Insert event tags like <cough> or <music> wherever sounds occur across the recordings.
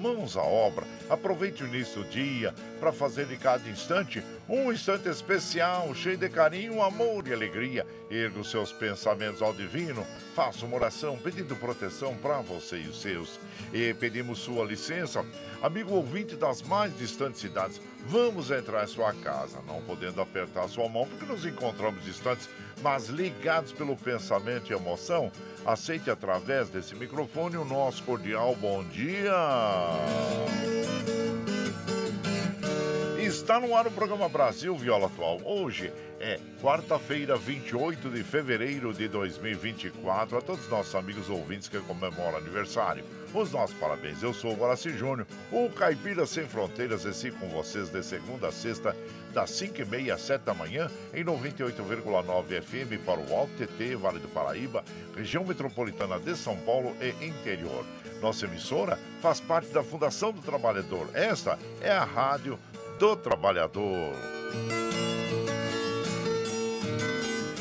mãos à obra. Aproveite o início do dia para fazer de cada instante um instante especial, cheio de carinho, amor e alegria. Erga os seus pensamentos ao divino, faça uma oração pedindo proteção para você e os seus. E pedimos sua licença, amigo ouvinte das mais distantes cidades, vamos entrar em sua casa, não podendo apertar sua mão porque nos encontramos distantes, mas ligados pelo pensamento e emoção. Aceite através desse microfone o nosso cordial bom dia. Está no ar o programa Brasil Viola Atual. Hoje é quarta-feira, 28 de fevereiro de 2024. A todos os nossos amigos ouvintes que comemoram aniversário, os nossos parabéns. Eu sou o Guaraci Júnior, o Caipira Sem Fronteiras, esse com vocês de segunda a sexta, das 5h30 às 7 da manhã, em 98,9 FM para o Alto TT, Vale do Paraíba, região metropolitana de São Paulo e interior. Nossa emissora faz parte da Fundação do Trabalhador. Esta é a Rádio do Trabalhador.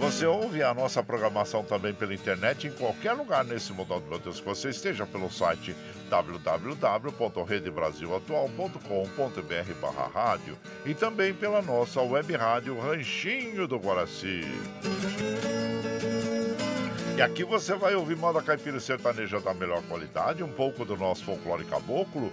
Você ouve a nossa programação também pela internet em qualquer lugar nesse mundo, meu Deus, que você esteja pelo site www.redebrasilatual.com.br barra rádio e também pela nossa web rádio Ranchinho do Guaraci. E aqui você vai ouvir moda caipira sertaneja da melhor qualidade, um pouco do nosso folclore caboclo,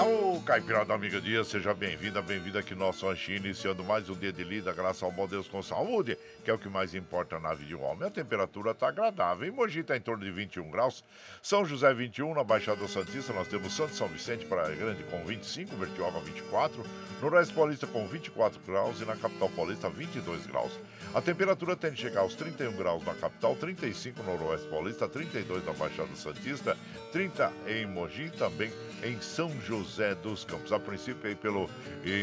Ao Caipira da Amiga Dia, seja bem-vinda, bem-vinda aqui no nosso ranchinho, iniciando mais um dia de lida, graças ao bom Deus com saúde, que é o que mais importa na vida de um homem. A temperatura está agradável, em Mogi está em torno de 21 graus, São José 21, na Baixada Santista nós temos Santo São Vicente, Praia Grande com 25, Vertioga 24, Noroeste Paulista com 24 graus e na Capital Paulista 22 graus. A temperatura tende a chegar aos 31 graus na capital, 35 no Noroeste Paulista, 32 na Baixada Santista, 30 em Mogi também em São José dos Campos. A princípio, aí, pelo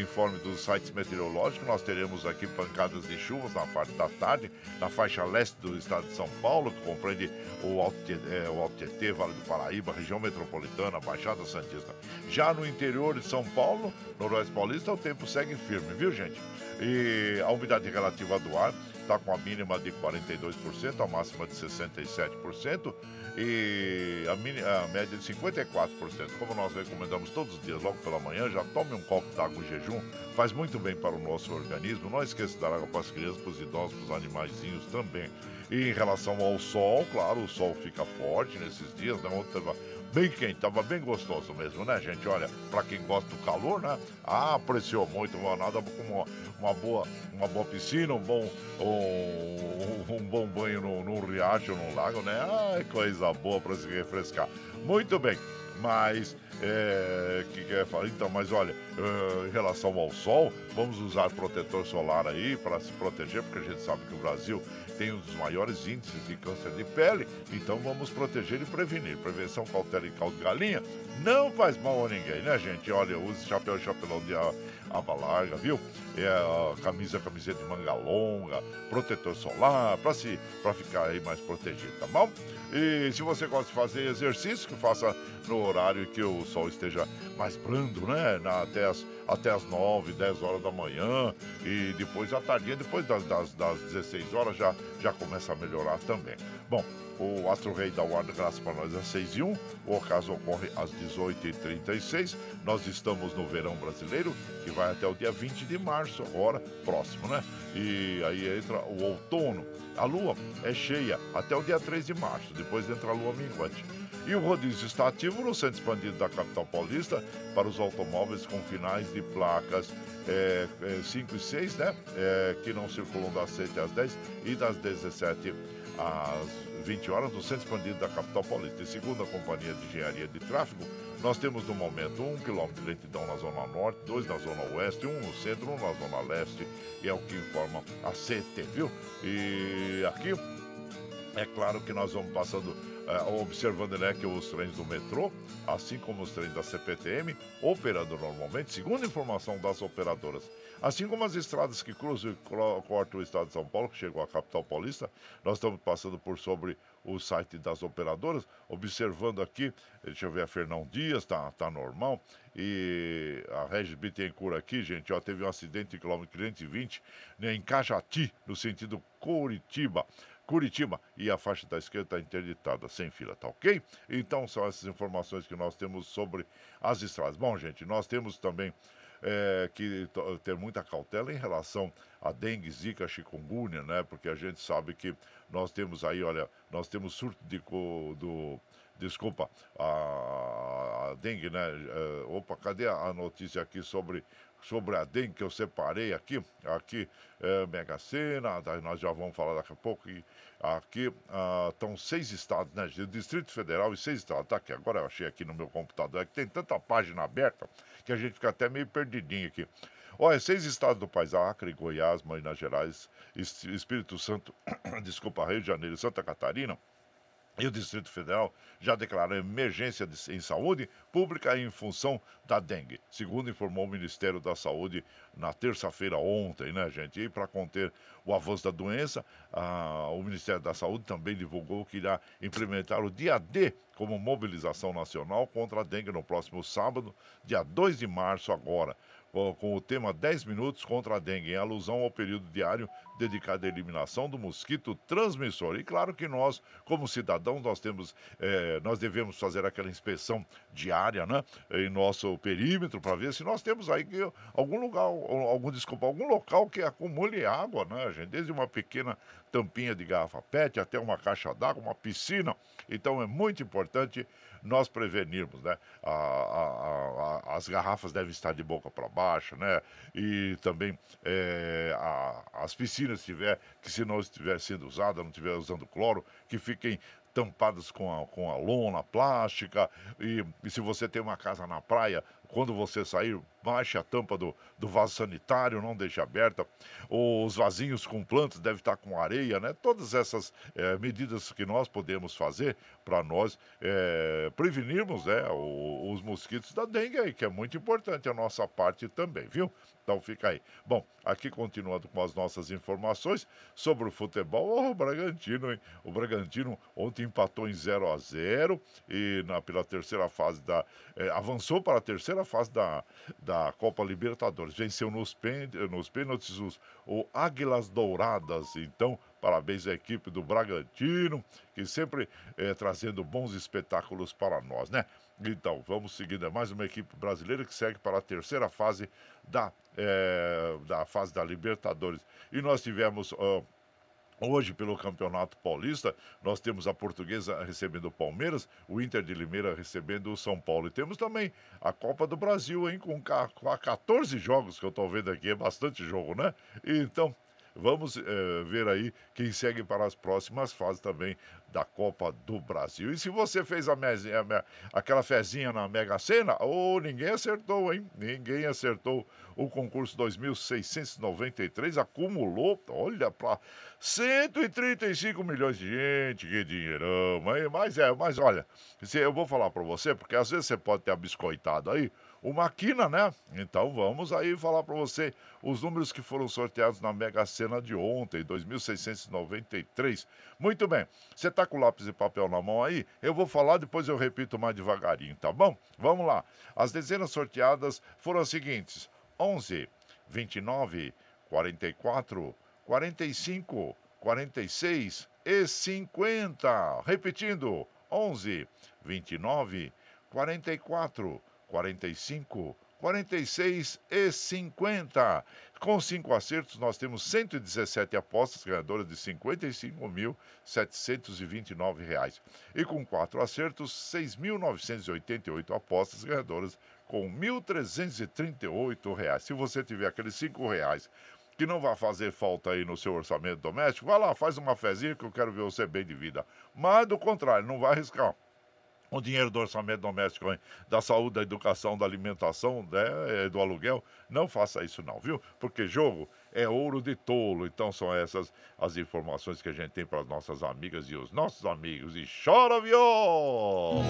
informe dos sites meteorológicos, nós teremos aqui pancadas de chuvas na parte da tarde, na faixa leste do estado de São Paulo, que compreende o Alto, é, o Alto Tietê, Vale do Paraíba, região metropolitana, Baixada Santista. Já no interior de São Paulo, Noroeste Paulista, o tempo segue firme, viu, gente? E a umidade relativa do ar está com a mínima de 42%, a máxima de 67% e a, mini, a média de 54%. Como nós recomendamos todos os dias, logo pela manhã, já tome um copo d'água em jejum, faz muito bem para o nosso organismo. Não esqueça de dar água para as crianças, para os idosos, para os animaizinhos também. E em relação ao sol, claro, o sol fica forte nesses dias, né? Ontem bem quente, tava bem gostoso mesmo, né, gente? Olha, para quem gosta do calor, né? Ah, apreciou muito, nada como uma, uma, boa, uma boa piscina, um bom, um, um bom banho no riacho, no lago, né? Ai, coisa boa para se refrescar. Muito bem, mas é, que quer falar? Então, mas olha, em relação ao sol, vamos usar protetor solar aí para se proteger, porque a gente sabe que o Brasil tem um dos maiores índices de câncer de pele, então vamos proteger e prevenir. Prevenção, cautela e caldo de galinha não faz mal a ninguém, né, gente? Olha, use chapéu chapelão de aba larga, viu? É camisa, camiseta de manga longa, protetor solar, para se, pra ficar aí mais protegido, tá bom? E se você gosta de fazer exercício, que faça no horário que o sol esteja mais brando, né? Na, até, as, até as 9, 10 horas da manhã e depois à tardinha, depois das, das, das 16 horas já, já começa a melhorar também. Bom, o Astro Rei da Guarda Graça para nós às 6 e 1. O ocaso ocorre às 18h36. Nós estamos no verão brasileiro, que vai até o dia 20 de março, agora, próximo, né? E aí entra o outono. A lua é cheia até o dia 3 de março, depois entra a lua minguante. E o rodízio está ativo no centro expandido da capital paulista para os automóveis com finais de placas é, é, 5 e 6, né? É, que não circulam das 7 às 10 e das 17 às 20 horas no centro expandido da capital paulista. E segundo a Companhia de Engenharia de Tráfego, nós temos no momento um quilômetro de lentidão na zona norte, dois na zona oeste, um no centro, um na zona leste, e é o que informa a CT, viu? E aqui é claro que nós vamos passando uh, observando né, que os trens do metrô, assim como os trens da CPTM, operando normalmente, segundo informação das operadoras. Assim como as estradas que cruzam e cortam o estado de São Paulo, que chegou à capital paulista, nós estamos passando por sobre o site das operadoras, observando aqui, deixa eu ver, a Fernão Dias, tá, tá normal, e a Regis Bittencourt aqui, gente, ó, teve um acidente em quilômetro 520, né, em Cajati, no sentido Curitiba. Curitiba e a faixa da esquerda está interditada, sem fila, tá ok? Então são essas informações que nós temos sobre as estradas. Bom, gente, nós temos também é, que ter muita cautela em relação a dengue, zika, chikungunya, né? Porque a gente sabe que nós temos aí, olha, nós temos surto de, do, desculpa, a, a dengue, né? É, opa, cadê a notícia aqui sobre dengue que eu separei aqui, aqui é, Mega Sena, nós já vamos falar daqui a pouco, e aqui ah, estão seis estados, né, Distrito Federal e seis estados, tá aqui, agora eu achei aqui no meu computador, é que tem tanta página aberta que a gente fica até meio perdidinho aqui. Olha, seis estados do país, Acre, Goiás, Minas Gerais, Espírito Santo, <coughs> desculpa, Rio de Janeiro Santa Catarina, e o Distrito Federal já declarou emergência de, em saúde pública em função da dengue, segundo informou o Ministério da Saúde na terça-feira ontem, né, gente? E para conter o avanço da doença, o Ministério da Saúde também divulgou que irá implementar o dia D como mobilização nacional contra a dengue no próximo sábado, dia 2 de março agora com o tema 10 minutos contra a dengue, em alusão ao período diário dedicado à eliminação do mosquito transmissor. E claro que nós, como cidadãos, nós temos, é, nós devemos fazer aquela inspeção diária, né, em nosso perímetro para ver se nós temos aí algum lugar, algum desculpa, algum local que acumule água, né, gente, desde uma pequena tampinha de garrafa PET até uma caixa d'água, uma piscina. Então é muito importante nós prevenirmos, né? A, a, a, as garrafas devem estar de boca para baixo, né? E também é, as piscinas tiver, que se não estiver sendo usada, não estiver usando cloro, que fiquem tampadas com a, com a lona plástica. E, e se você tem uma casa na praia, quando você sair, baixe a tampa do, do vaso sanitário, não deixe aberta. Os vasinhos com plantas devem estar com areia, né? Todas essas é, medidas que nós podemos fazer para nós é, prevenirmos né, os, os mosquitos da dengue, que é muito importante a nossa parte também, viu? Então fica aí. Bom, aqui continuando com as nossas informações sobre o futebol, oh, o Bragantino, hein? O Bragantino ontem empatou em 0 a 0 e na, pela terceira fase da. É, avançou para a terceira fase da, da Copa Libertadores. Venceu nos, nos pênaltis os, o Águilas Douradas. Então, parabéns à equipe do Bragantino, que sempre é, trazendo bons espetáculos para nós, né? Então, vamos seguindo. É mais uma equipe brasileira que segue para a terceira fase da, é, da fase da Libertadores. E nós tivemos. Uh, Hoje, pelo Campeonato Paulista, nós temos a Portuguesa recebendo o Palmeiras, o Inter de Limeira recebendo o São Paulo. E temos também a Copa do Brasil, hein, com 14 jogos que eu estou vendo aqui, é bastante jogo, né? Então, Vamos é, ver aí quem segue para as próximas fases também da Copa do Brasil. E se você fez a, mezinha, a aquela fezinha na Mega Sena, ou oh, ninguém acertou, hein? Ninguém acertou o concurso 2693, acumulou, olha, para 135 milhões de gente, que dinheirão. Mas é, mas olha, eu vou falar para você, porque às vezes você pode ter abiscoitado aí o Maquina, né? Então vamos aí falar para você os números que foram sorteados na Mega Sena de ontem, 2.693. Muito bem, você tá com lápis e papel na mão aí? Eu vou falar, depois eu repito mais devagarinho, tá bom? Vamos lá. As dezenas sorteadas foram as seguintes: 11, 29, 44, 45, 46 e 50. Repetindo: 11, 29, 44, 45, 46 e 50. Com cinco acertos, nós temos 117 apostas ganhadoras de R$ 55.729. E com quatro acertos, 6.988 apostas ganhadoras com R$ 1.338. Se você tiver aqueles cinco reais que não vai fazer falta aí no seu orçamento doméstico, vai lá, faz uma fezinha que eu quero ver você bem de vida. Mas do contrário, não vai arriscar o dinheiro do orçamento doméstico, hein? da saúde, da educação, da alimentação, né? É, do aluguel, não faça isso não, viu? Porque jogo é ouro de tolo. Então são essas as informações que a gente tem para as nossas amigas e os nossos amigos. E chora viola!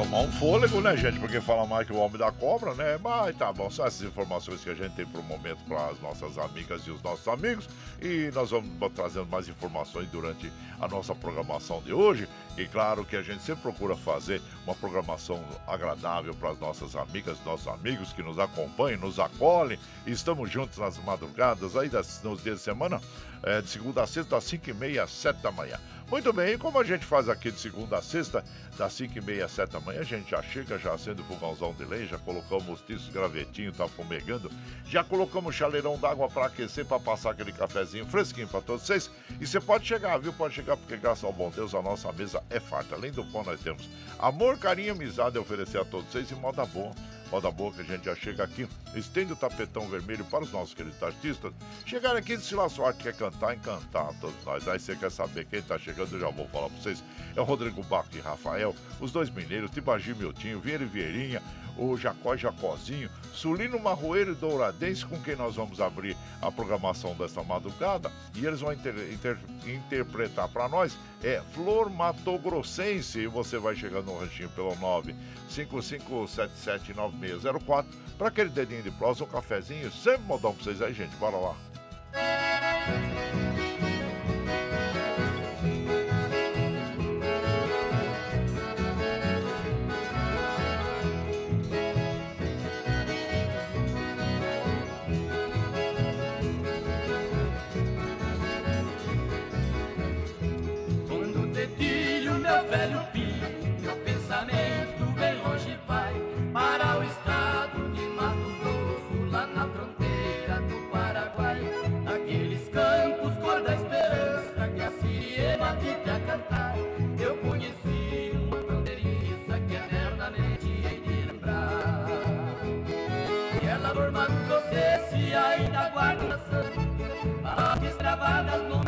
Tomar um fôlego, né, gente? Porque fala mais que o homem da cobra, né? Mas tá bom, são essas informações que a gente tem para o momento para as nossas amigas e os nossos amigos. E nós vamos trazendo mais informações durante a nossa programação de hoje. E claro que a gente sempre procura fazer uma programação agradável para as nossas amigas, nossos amigos que nos acompanham, nos acolhem. E estamos juntos nas madrugadas aí das, nos dias de semana, é, de segunda a sexta, das 5 e meia às 7 da manhã. Muito bem, como a gente faz aqui de segunda a sexta, das 5 e meia às 7 da manhã, a gente já chega, já acende o fogãozão de lei, já colocamos tiço, gravetinho, tá fumegando, já colocamos chaleirão d'água para aquecer, para passar aquele cafezinho fresquinho para todos vocês. E você pode chegar, viu? Pode chegar, porque graças ao bom Deus a nossa mesa é farta. Além do pão, nós temos amor, carinho, amizade a oferecer a todos vocês e moda boa Moda boa que a gente já chega aqui, estende o tapetão vermelho para os nossos queridos artistas. Chegar aqui se lá sua arte quer cantar, encantar todos nós. Aí você quer saber quem está chegando, eu já vou falar para vocês. É o Rodrigo Baco e Rafael, os dois mineiros, Tibagi Miltinho, Vieira e Vieirinha, o Jacó Jacozinho, Sulino Marroeiro e Douradense, com quem nós vamos abrir a programação desta madrugada. E eles vão inter, inter, interpretar para nós é Flor Matogrossense. E você vai chegando no ranchinho pelo 955779604 para aquele dedinho de prosa, um cafezinho, sempre modão para vocês aí, gente. Bora lá. Mato velho pio, meu pensamento bem longe vai para o estado de Mato Grosso, lá na fronteira do Paraguai, naqueles campos cor da esperança que a sirena vive a cantar. Eu conheci uma fronteiriça que eternamente hei de lembrar. E ela por Mato Grosso se ainda guarda as palavras travadas no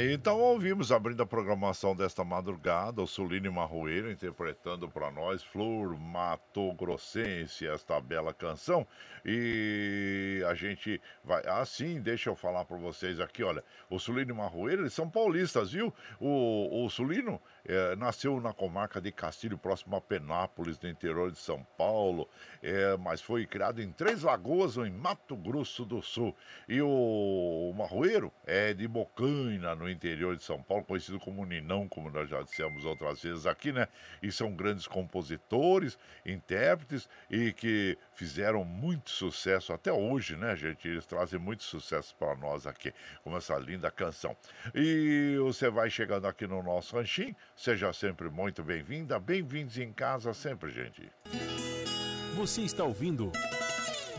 Aí então ouvimos abrindo a programação desta madrugada o Suline Marroeiro interpretando para nós Flor Mato Grossense, esta bela canção. E a gente vai. Ah, sim, deixa eu falar para vocês aqui, olha. O Sulino Marroeiro, eles são paulistas, viu? O, o Sulino é, nasceu na comarca de Castilho, próximo a Penápolis, no interior de São Paulo, é, mas foi criado em Três Lagoas, em Mato Grosso do Sul. E o, o Marroeiro é de Bocaina, no interior de São Paulo, conhecido como Ninão, como nós já dissemos outras vezes aqui, né? E são grandes compositores, intérpretes e que fizeram muito sucesso até hoje, né, gente? Eles trazem muito sucesso para nós aqui, com essa linda canção. E você vai chegando aqui no nosso ranchinho, seja sempre muito bem-vinda, bem-vindos em casa sempre, gente. Você está ouvindo.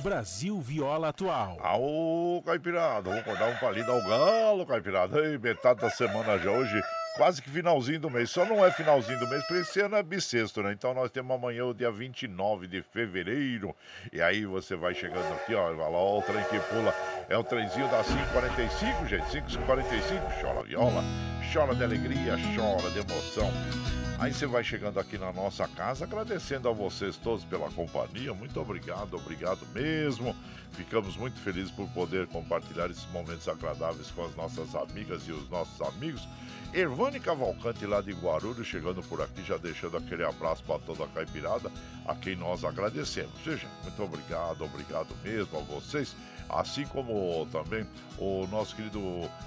Brasil Viola Atual. Aô, Caipirada, vamos acordar um palido ao galo, Caipirada. Ei, metade da semana já hoje, quase que finalzinho do mês. Só não é finalzinho do mês, porque esse ano é bissexto, né? Então nós temos amanhã o dia 29 de fevereiro. E aí você vai chegando aqui, ó, lá, ó, o trem que pula. É o trenzinho da 545, gente. 545, chora viola, chora de alegria, chora de emoção. Aí você vai chegando aqui na nossa casa, agradecendo a vocês todos pela companhia. Muito obrigado, obrigado mesmo. Ficamos muito felizes por poder compartilhar esses momentos agradáveis com as nossas amigas e os nossos amigos. Ervane Cavalcante lá de Guarulhos chegando por aqui, já deixando aquele abraço para toda a caipirada, a quem nós agradecemos. Seja, muito obrigado, obrigado mesmo a vocês, assim como também o nosso querido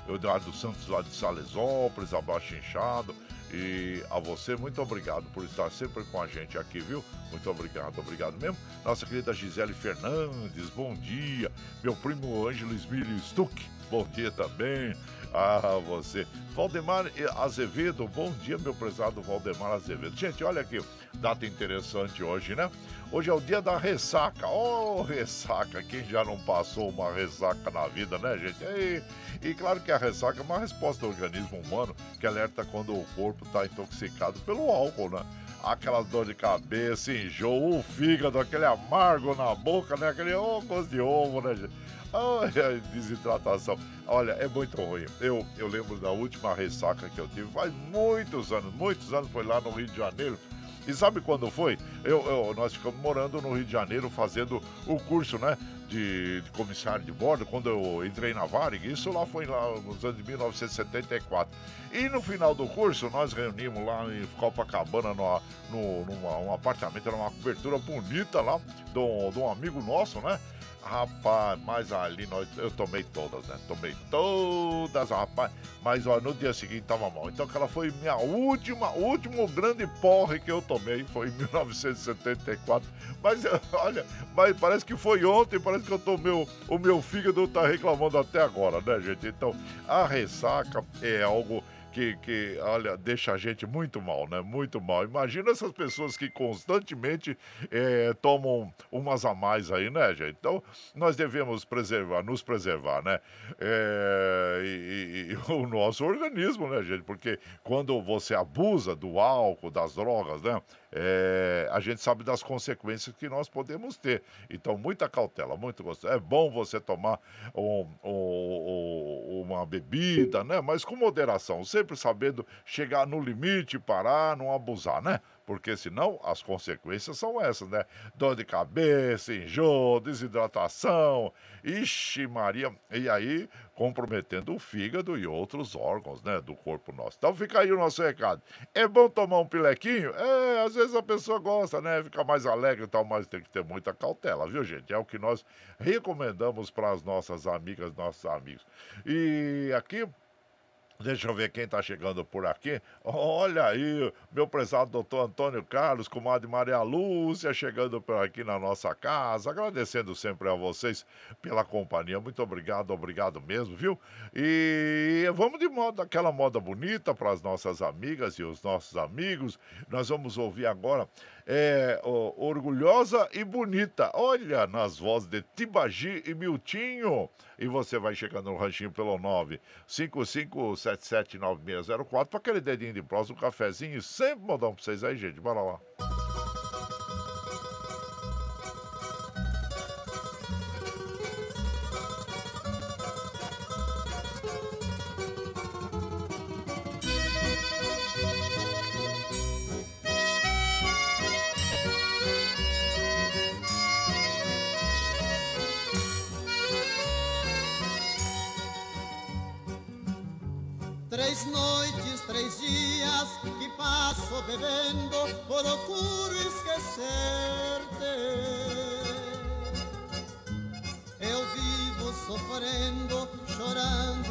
Eduardo Santos lá de Salesópolis, abaixo inchado, e a você, muito obrigado por estar sempre com a gente aqui, viu? Muito obrigado, obrigado mesmo. Nossa querida Gisele Fernandes, bom dia. Meu primo Ângelo Stuck, bom dia também. Ah, você. Valdemar Azevedo, bom dia, meu prezado Valdemar Azevedo. Gente, olha aqui, data interessante hoje, né? Hoje é o dia da ressaca. Oh, ressaca! Quem já não passou uma ressaca na vida, né, gente? E, e claro que a ressaca é uma resposta do organismo humano que alerta quando o corpo está intoxicado pelo álcool, né? Aquela dor de cabeça, enjoo, o fígado, aquele amargo na boca, né? Aquele oh, gosto de ovo, né, gente? Ai, desidratação. Olha, é muito ruim. Eu, eu lembro da última ressaca que eu tive, faz muitos anos, muitos anos, foi lá no Rio de Janeiro. E sabe quando foi? Eu, eu, nós ficamos morando no Rio de Janeiro fazendo o curso, né? De, de, comissário de bordo, quando eu entrei na Varig, isso lá foi lá nos anos de 1974. E no final do curso, nós reunimos lá em Copacabana, no, no, um apartamento, era uma cobertura bonita lá, de um amigo nosso, né? Rapaz, mas ali nós, eu tomei todas, né? Tomei todas, rapaz. Mas ó, no dia seguinte tava mal. Então aquela foi minha última, último grande porre que eu tomei. Foi em 1974. Mas <laughs> olha, mas parece que foi ontem, parece que eu tomei o, o meu fígado tá reclamando até agora, né, gente? Então, a ressaca é algo que, que, olha, deixa a gente muito mal, né? Muito mal. Imagina essas pessoas que constantemente é, tomam umas a mais aí, né, gente? Então, nós devemos preservar, nos preservar, né? É, e, e, <laughs> o nosso organismo, né, gente? Porque quando você abusa do álcool, das drogas, né? É, a gente sabe das consequências que nós podemos ter. Então, muita cautela, muito gostoso. É bom você tomar um, um, uma bebida, né? Mas com moderação, sempre sabendo chegar no limite, parar, não abusar, né? Porque senão as consequências são essas, né? Dor de cabeça, enjoo, desidratação, ixi Maria, e aí comprometendo o fígado e outros órgãos, né, do corpo nosso. Então fica aí o nosso recado. É bom tomar um pilequinho? É, às vezes a pessoa gosta, né, fica mais alegre e tal, mas tem que ter muita cautela, viu, gente? É o que nós recomendamos para as nossas amigas, nossos amigos. E aqui Deixa eu ver quem está chegando por aqui. Olha aí, meu prezado doutor Antônio Carlos, comadre Maria Lúcia, chegando por aqui na nossa casa. Agradecendo sempre a vocês pela companhia. Muito obrigado, obrigado mesmo, viu? E vamos de moda, aquela moda bonita para as nossas amigas e os nossos amigos. Nós vamos ouvir agora é, Orgulhosa e Bonita. Olha, nas vozes de Tibagi e Miltinho. E você vai chegando no ranchinho pelo 955779604 para aquele dedinho de prosa, um cafezinho. Sempre modão para vocês aí, gente. Bora lá. Procuro esquecer-te. Eu vivo sofrendo, chorando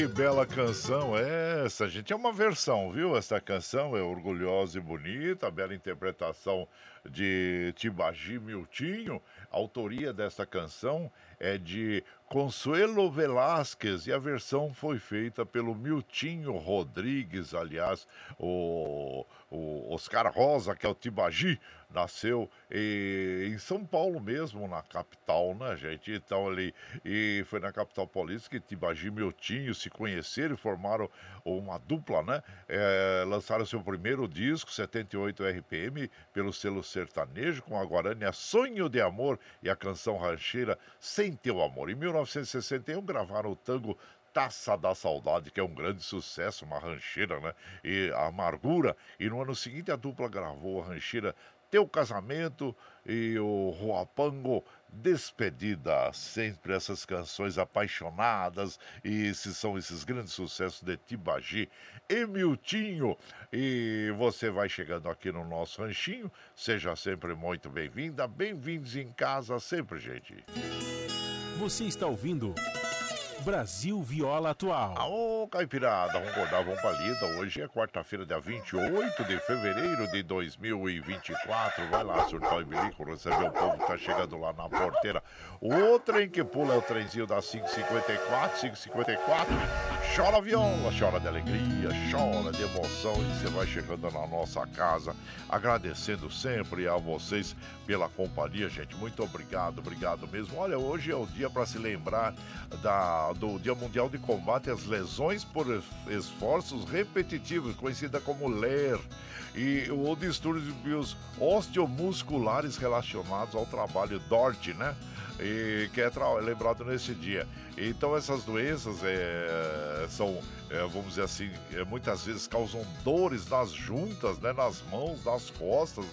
que bela canção é essa, gente. É uma versão, viu? Essa canção é orgulhosa e bonita, bela interpretação de Tibagi Miltinho. A autoria dessa canção é de Consuelo Velasquez e a versão foi feita pelo Miltinho Rodrigues, aliás, o, o, Oscar Rosa, que é o Tibagi, nasceu em São Paulo mesmo, na capital, né, gente? Então ele e foi na capital paulista que Tibagi e Miltinho se conheceram e formaram uma dupla, né? É, lançaram seu primeiro disco, 78 RPM, pelo selo sertanejo, com a Guarani Sonho de Amor e a canção rancheira Sem Teu Amor. Em 1961 gravaram o tango Taça da Saudade, que é um grande sucesso, uma rancheira, né? E Amargura. E no ano seguinte a dupla gravou a rancheira Teu Casamento e o Ruapango Despedida. Sempre essas canções apaixonadas e esses são esses grandes sucessos de Tibagi e Miltinho. E você vai chegando aqui no nosso ranchinho, seja sempre muito bem-vinda, bem-vindos em casa sempre, gente. Você está ouvindo Brasil Viola Atual. Aô, Caipirada, vamos acordar, vamos pra lida. Hoje é quarta-feira, dia 28 de fevereiro de 2024. Vai lá, surtar e bilico, receber o povo que tá chegando lá na porteira. O trem que pula é o trenzinho da 554, 554. Chora viola, chora de alegria, chora de emoção e você vai chegando na nossa casa. Agradecendo sempre a vocês pela companhia, gente. Muito obrigado, obrigado mesmo. Olha, hoje é o dia para se lembrar da do Dia Mundial de Combate às Lesões por Esforços Repetitivos, conhecida como LER, e ou distúrbios osteomusculares relacionados ao trabalho DORT, né? E que é lembrado nesse dia. Então essas doenças é, são, é, vamos dizer assim, é, muitas vezes causam dores nas juntas, né? Nas mãos, nas costas,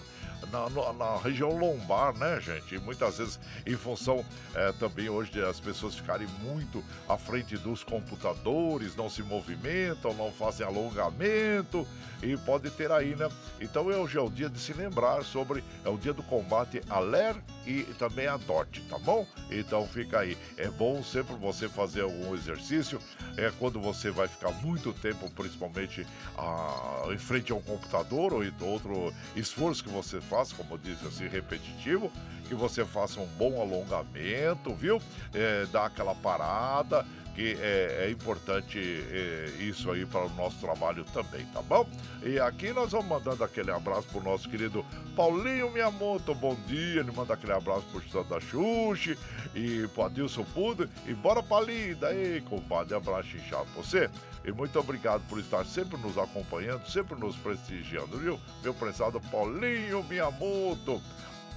na, na, na, região lombar, né, gente? E muitas vezes, em função é, também hoje as pessoas ficarem muito à frente dos computadores, não se movimentam, não fazem alongamento e pode ter aí, né? Então hoje é o dia de se lembrar sobre, é o dia do combate à LER e também à DOT, tá bom? Então fica aí. É bom sempre você fazer algum exercício, é quando você vai ficar muito tempo, principalmente ah, em frente a um computador ou outro esforço que você faz, como disse assim, repetitivo, que você faça um bom alongamento, viu? É, dá aquela parada, que é, é importante é, isso aí para o nosso trabalho também, tá bom? E aqui nós vamos mandando aquele abraço pro nosso querido Paulinho Miyamoto, bom dia, ele manda aquele abraço pro Santa Xuxi e pro Adilson Pudo e bora pra lida aí, compadre, abraço inchado pra você. E muito obrigado por estar sempre nos acompanhando, sempre nos prestigiando, viu? Meu prezado Paulinho Miyamoto.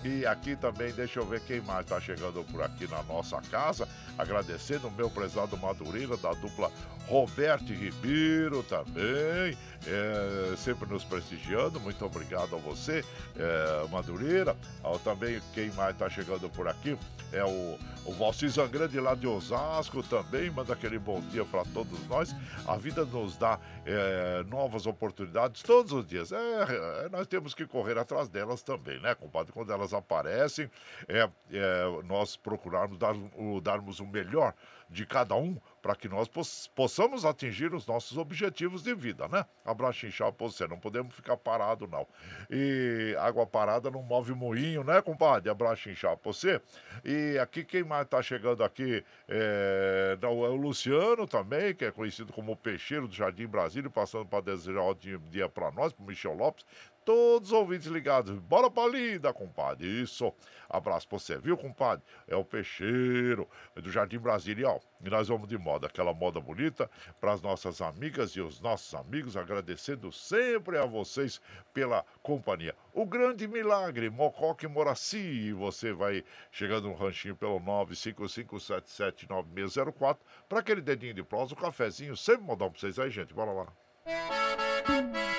E aqui também, deixa eu ver quem mais está chegando por aqui na nossa casa. Agradecendo o meu prezado Madureira, da dupla Roberto Ribeiro também, é, sempre nos prestigiando. Muito obrigado a você, é, Madureira. Ah, também quem mais está chegando por aqui é o, o Valci lá de Osasco também. Manda aquele bom dia para todos nós. A vida nos dá é, novas oportunidades todos os dias. É, é, nós temos que correr atrás delas também, né, compadre? Quando elas aparecem, é, é nós procurarmos dar, o, darmos o melhor de cada um para que nós possamos atingir os nossos objetivos de vida, né? Abraço inchado pra você, não podemos ficar parado não. E água parada não move moinho, né, compadre? Abraço inchado pra você. E aqui quem mais tá chegando aqui é, é o Luciano também, que é conhecido como Peixeiro do Jardim Brasília, passando para desejar ótimo dia para nós, pro Michel Lopes todos os ouvintes ligados. Bora pra lida, compadre. Isso. Abraço pra você, viu, compadre? É o Peixeiro, do Jardim Brasília. E nós vamos de moda, aquela moda bonita, para as nossas amigas e os nossos amigos, agradecendo sempre a vocês pela companhia. O grande milagre, Mocoque Moraci. Você vai chegando no ranchinho pelo 955779604 para aquele dedinho de prosa, um cafezinho, sempre modão pra vocês aí, gente. Bora lá. sertão.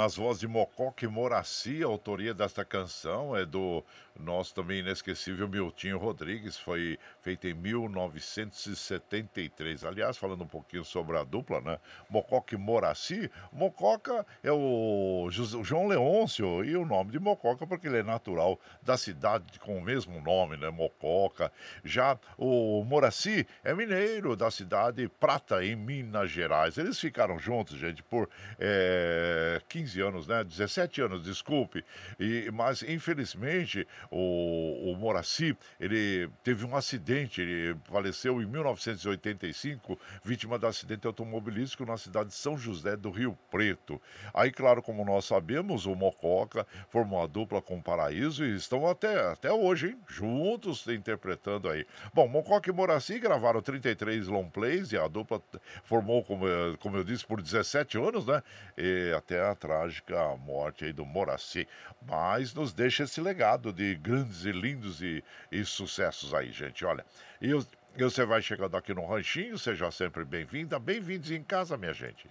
Nas vozes de Mococa e Moraci, a autoria desta canção é do nosso também inesquecível Miltinho Rodrigues, foi feita em 1973. Aliás, falando um pouquinho sobre a dupla, né? Mococa e Moraci, Mococa é o João Leôncio e o nome de Mococa porque ele é natural da cidade com o mesmo nome, né? Mococa. Já o Moraci é mineiro da cidade Prata, em Minas Gerais. Eles ficaram juntos, gente, por eh, 15 anos, né? 17 anos, desculpe. E, mas, infelizmente, o, o Moraci, ele teve um acidente, ele faleceu em 1985, vítima de acidente automobilístico na cidade de São José do Rio Preto. Aí, claro, como nós sabemos, o Mococa formou a dupla com o Paraíso e estão até, até hoje, hein? Juntos interpretando aí. Bom, Mococa e Moraci gravaram 33 long plays e a dupla formou, como, como eu disse, por 17 anos, né? E até a trágica morte aí do Moraci. Mas nos deixa esse legado de grandes e lindos e, e sucessos aí, gente. Olha, eu- e você vai chegando aqui no Ranchinho, seja sempre bem-vinda. Bem-vindos em casa, minha gente.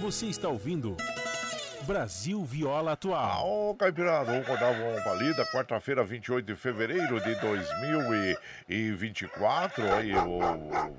Você está ouvindo Brasil Viola Ah, Atual. ô Caipirada, vamos acordar uma palida, quarta-feira, 28 de fevereiro de 2024. Aí, o,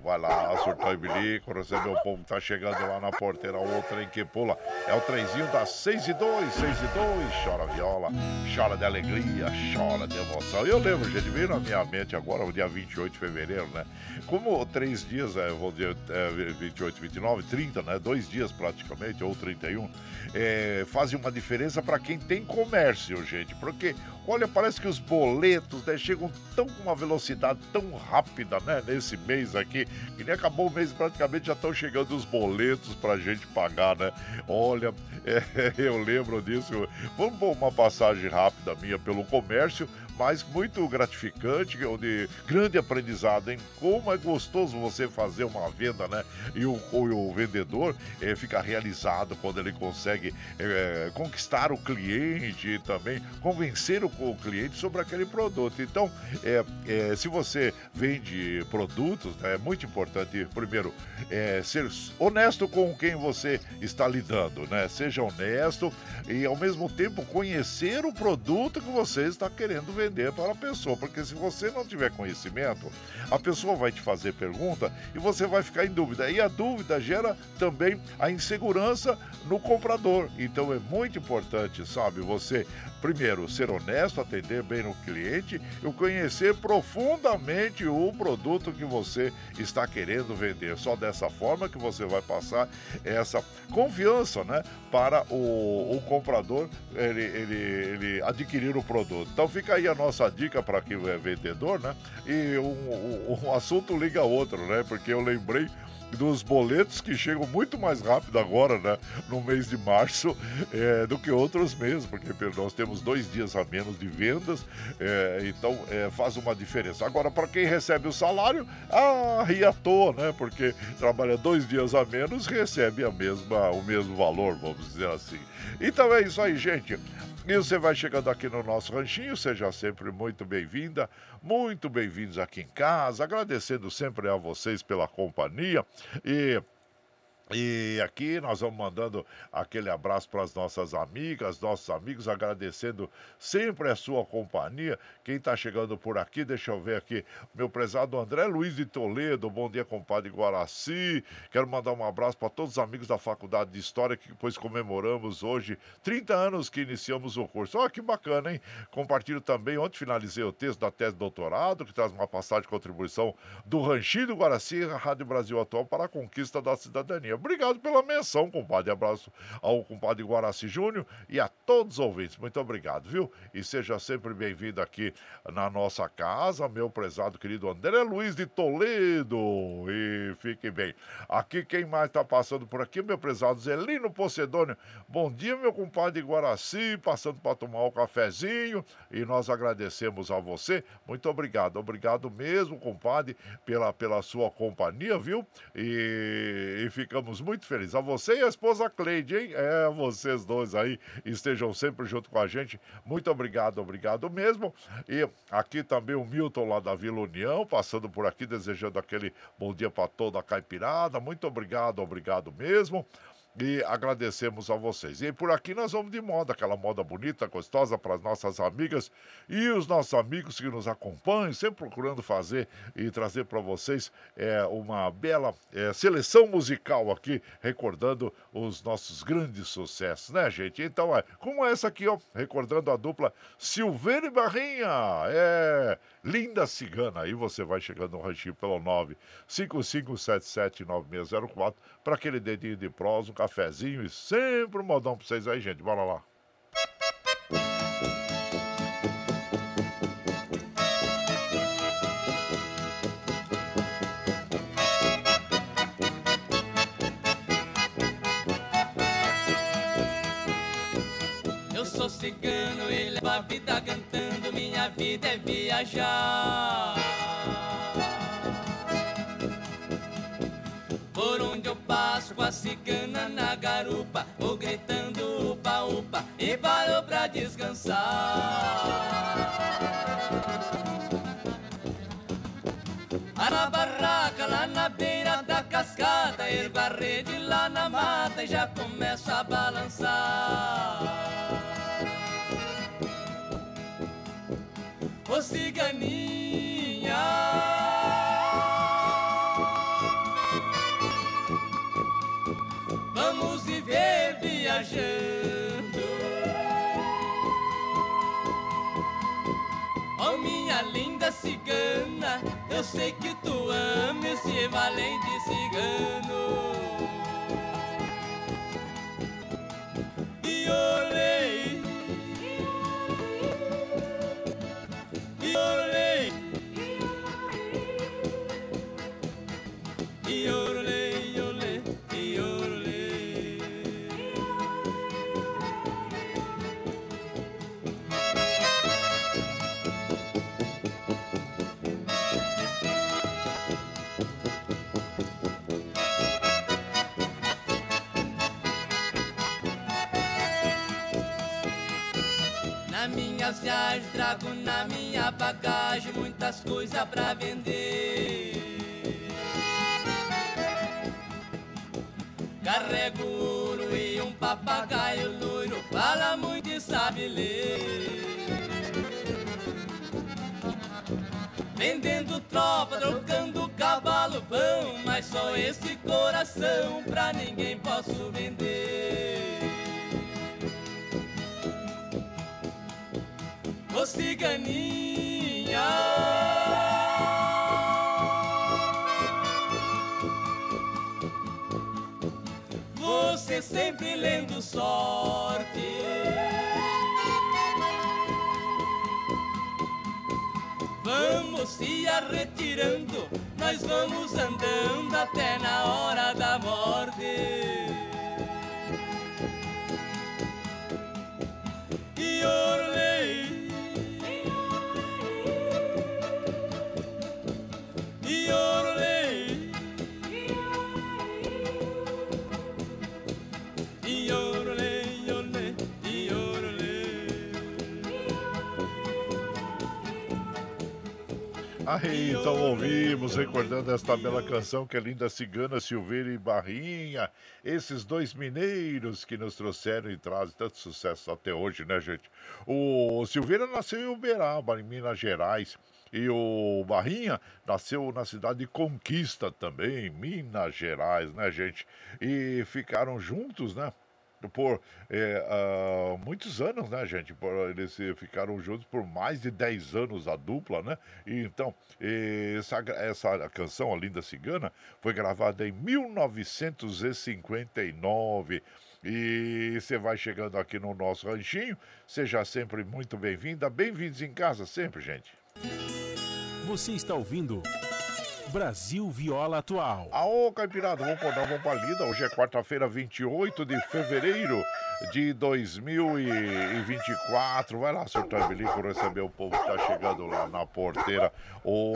vai lá, surtar e bilico, receber o povo tá chegando lá na porteira, o trem que pula. É o trenzinho das 6 e 2, 6 e 2. Chora viola, chora de alegria, chora de emoção. Eu lembro, gente, veio na minha mente agora, o dia 28 de fevereiro, né? Como três dias, é, vou dizer, é, 28, 29, 30, né? Dois dias praticamente, ou 31, é, fazem uma diferença para quem tem comércio, gente. Porque, olha, parece que os boletos né, chegam tão com uma velocidade tão rápida, né? Nesse mês aqui, que nem acabou o mês, praticamente já estão chegando os boletos pra gente pagar, né? Olha, <laughs> é, eu lembro disso. Vamos pôr uma passagem rápida minha pelo comércio, mas muito gratificante, onde grande aprendizado, hein? Como é gostoso você fazer uma venda, né? E o, o- o vendedor eh, fica realizado quando ele consegue eh, conquistar o cliente e também convencer o, o cliente sobre aquele produto. Então, eh, eh, se você vende produtos, né, é muito importante, primeiro, eh, ser honesto com quem você está lidando, né? Seja honesto e, ao mesmo tempo, conhecer o produto que você está querendo vender para a pessoa. Porque se você não tiver conhecimento, a pessoa vai te fazer pergunta e você vai ficar em dúvida. E a dúvida gera também a insegurança no comprador. Então é muito importante, sabe, você primeiro, ser honesto, atender bem no cliente e conhecer profundamente o produto que você está querendo vender. Só dessa forma que você vai passar essa confiança, né? Para o, o comprador ele, ele, ele adquirir o produto. Então fica aí a nossa dica para quem é vendedor, né? E um, um, um assunto liga a outro, né? Porque eu lembrei dos boletos que chegam muito mais rápido agora, né, no mês de março, é, do que outros meses, porque nós temos dois dias a menos de vendas, é, então é, faz uma diferença. Agora, para quem recebe o salário, ah, ri à toa, né, porque trabalha dois dias a menos, recebe a mesma, o mesmo valor, vamos dizer assim. Então é isso aí, gente. E você vai chegando aqui no nosso ranchinho, seja sempre muito bem-vinda, muito bem-vindos aqui em casa, agradecendo sempre a vocês pela companhia. E e aqui nós vamos mandando aquele abraço para as nossas amigas, nossos amigos, agradecendo sempre a sua companhia. Quem está chegando por aqui, deixa eu ver aqui, meu prezado André Luiz de Toledo, bom dia, compadre Guaraci. Quero mandar um abraço para todos os amigos da Faculdade de História, que depois comemoramos hoje 30 anos que iniciamos o curso. Olha que bacana, hein? Compartilho também, ontem finalizei o texto da tese de doutorado, que traz uma passagem de contribuição do Ranchinho do Guaraci, Rádio Brasil Atual, para a conquista da cidadania. Obrigado pela menção, compadre. Abraço ao compadre Guaraci Júnior e a todos os ouvintes. Muito obrigado, viu? E seja sempre bem-vindo aqui na nossa casa, meu prezado querido André Luiz de Toledo. E fique bem. Aqui quem mais está passando por aqui, meu prezado Zelino Pocedônio. Bom dia, meu compadre Guaraci, passando para tomar um cafezinho. E nós agradecemos a você. Muito obrigado. Obrigado mesmo, compadre, pela, pela sua companhia, viu? E, e ficamos ficamos muito felizes. A você e a esposa Cleide, hein? É, vocês dois aí estejam sempre junto com a gente. Muito obrigado, obrigado mesmo. E aqui também o Milton lá da Vila União, passando por aqui, desejando aquele bom dia para toda a caipirada. Muito obrigado, obrigado mesmo e agradecemos a vocês. E por aqui nós vamos de moda, aquela moda bonita, gostosa para as nossas amigas e os nossos amigos que nos acompanham, sempre procurando fazer e trazer para vocês é, uma bela é, seleção musical aqui, recordando os nossos grandes sucessos, né, gente? Então, é, como essa aqui, ó, recordando a dupla Silveira e Barrinha, é Linda Cigana. Aí você vai chegando no ranchinho pelo 955779604 para aquele dedinho de prosa, um cafezinho e sempre um modão para vocês aí, gente. Bora lá. Vida é viajar. Por onde eu passo com a cigana na garupa, vou gritando upa upa e paro pra descansar. Lá na barraca, lá na beira da cascata, ergo a rede lá na mata e já começo a balançar. Ô ciganinha. Vamos viver viajando. Oh minha linda cigana Eu sei que tu ama esse valente cigano bagagem muitas coisas pra vender. Carrego ouro e um papagaio loiro, fala muito e sabe ler. Vendendo tropa, trocando cavalo pão, mas só esse coração pra ninguém posso vender. ciganinha. Você sempre lendo sorte. Vamos se retirando, nós vamos andando até na hora da morte. Aí, então ouvimos, recordando esta bela canção que é linda cigana, Silveira e Barrinha, esses dois mineiros que nos trouxeram e trazem tanto sucesso até hoje, né, gente? O Silveira nasceu em Uberaba, em Minas Gerais, e o Barrinha nasceu na cidade de Conquista também, Minas Gerais, né, gente? E ficaram juntos, né? Por é, uh, muitos anos, né, gente? Eles ficaram juntos por mais de 10 anos, a dupla, né? E, então, essa, essa canção, A Linda Cigana, foi gravada em 1959. E você vai chegando aqui no nosso ranchinho, seja sempre muito bem-vinda. Bem-vindos em casa sempre, gente. Você está ouvindo. Brasil Viola Atual. Aô, Caipirada, vamos por vamos pra lida. Hoje é quarta-feira, 28 de fevereiro de 2024. Vai lá, senhor Tambelico, receber o povo que tá chegando lá na porteira. O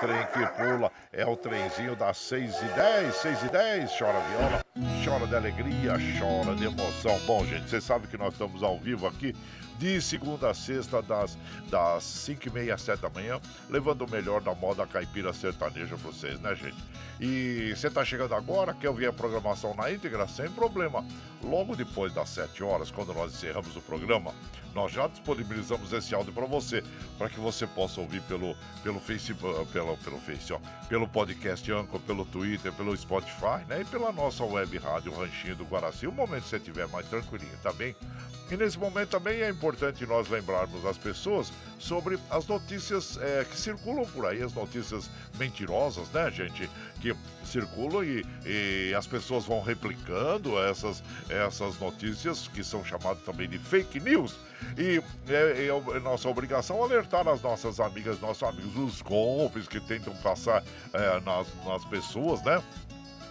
trem que pula é o trenzinho das 6 e 10, 6 e 10. Chora viola, chora de alegria, chora de emoção. Bom, gente, vocês sabem que nós estamos ao vivo aqui de segunda a sexta, das, das 5 e meia às 7 da manhã, levando o melhor da moda caipira sertaneja pra vocês, né, gente? E você tá chegando agora, quer ouvir a programação na íntegra? Sem problema. Logo depois das 7 horas, quando nós encerramos o programa, nós já disponibilizamos esse áudio para você, para que você possa ouvir pelo, pelo Facebook, pelo, pelo Face, ó, pelo podcast Anchor, pelo Twitter, pelo Spotify, né? E pela nossa web rádio Ranchinho do Guaraci. O momento que você estiver mais tranquilinho, tá bem? E nesse momento também é importante nós lembrarmos as pessoas sobre as notícias é, que circulam por aí, as notícias mentirosas, né, gente? Que circulam e, e as pessoas vão replicando essas, essas notícias que são chamadas também de fake news. E é, é, nossa obrigação alertar as nossas amigas, nossos amigos, os golpes que tentam passar é, nas, nas pessoas, né?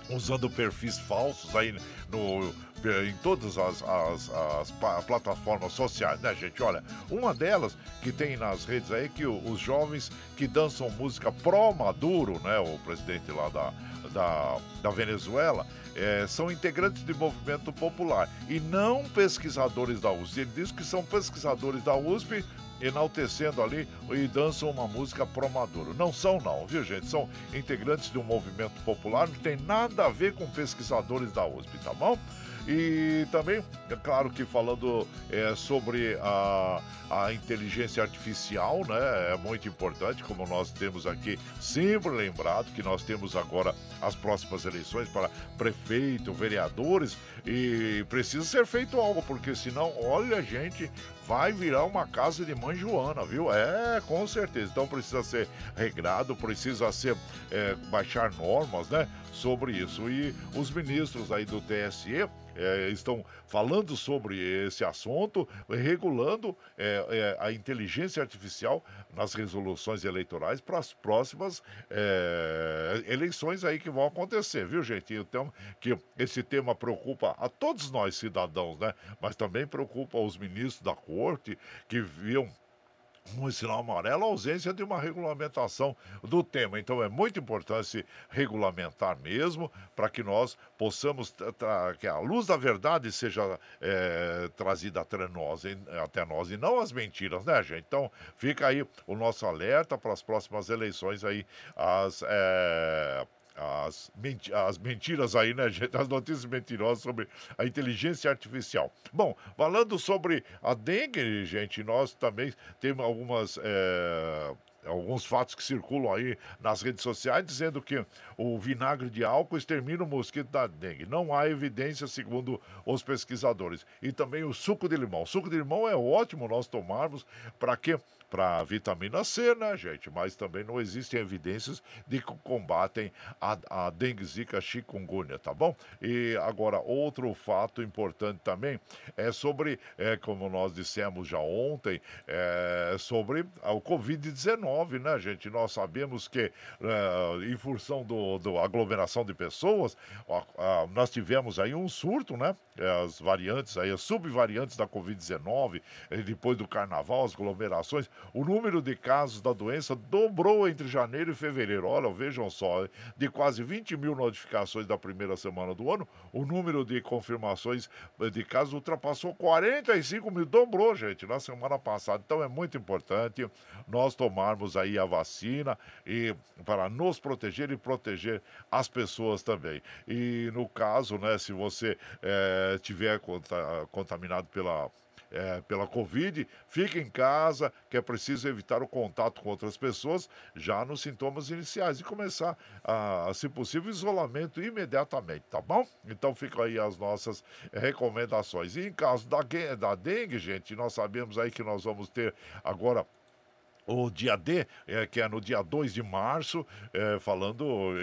Usando perfis falsos aí no em todas as, as, as, plataformas sociais, né, gente? Olha, uma delas que tem nas redes aí que os jovens que dançam música pró-Maduro, né, o presidente lá da, da, da Venezuela, é, são integrantes de movimento popular e não pesquisadores da USP. Ele diz que são pesquisadores da USP enaltecendo ali e dançam uma música pró-Maduro. Não são, não, viu, gente? São integrantes de um movimento popular, não tem nada a ver com pesquisadores da USP, tá bom? E também, é claro que falando é, sobre a, a inteligência artificial, né? É muito importante, como nós temos aqui sempre lembrado que nós temos agora as próximas eleições para prefeito, vereadores e precisa ser feito algo, porque senão, olha, gente, vai virar uma casa de mãe Joana, viu? É, com certeza. Então precisa ser regrado, precisa ser é, baixar normas, né? Sobre isso. E os ministros aí do TSE é, estão falando sobre esse assunto, regulando é, é, a inteligência artificial nas resoluções eleitorais para as próximas é, eleições aí que vão acontecer, viu, gente? Então, que esse tema preocupa a todos nós cidadãos, né? Mas também preocupa os ministros da corte que viam um sinal amarelo a ausência de uma regulamentação do tema. Então é muito importante se regulamentar mesmo para que nós possamos que a luz da verdade seja é, trazida até nós, até nós e não as mentiras, né, gente? Então fica aí o nosso alerta para as próximas eleições aí as é, as, menti as mentiras aí, né, <laughs> gente? As notícias mentirosas sobre a inteligência artificial. Bom, falando sobre a dengue, gente, nós também temos algumas. É alguns fatos que circulam aí nas redes sociais dizendo que o vinagre de álcool extermina o mosquito da dengue. Não há evidência, segundo os pesquisadores. E também o suco de limão. O suco de limão é ótimo nós tomarmos para que para vitamina C, né, gente? Mas também não existem evidências de que combatem a, a dengue, zika, chikungunya, tá bom? E agora, outro fato importante também é sobre, é, como nós dissemos já ontem, é, sobre o Covid-19, né, gente? Nós sabemos que, é, em função do, do aglomeração de pessoas, nós tivemos aí um surto, né? As variantes aí, as subvariantes da Covid-19, depois do carnaval, as aglomerações, o número de casos da doença dobrou entre janeiro e fevereiro. Olha, vejam só, de quase 20 mil notificações da primeira semana do ano, o número de confirmações de casos ultrapassou 45 mil, dobrou, gente, na semana passada. Então é muito importante nós tomarmos aí a vacina e para nos proteger e proteger as pessoas também. E no caso, né, se você é, tiver contaminado pela é, pela Covid, fique em casa, que é preciso evitar o contato com outras pessoas já nos sintomas iniciais e começar, a, se possível, isolamento imediatamente, tá bom? Então ficam aí as nossas recomendações. E em caso da, da dengue, gente, nós sabemos aí que nós vamos ter agora o dia D, é, que é no dia 2 de março, é, falando,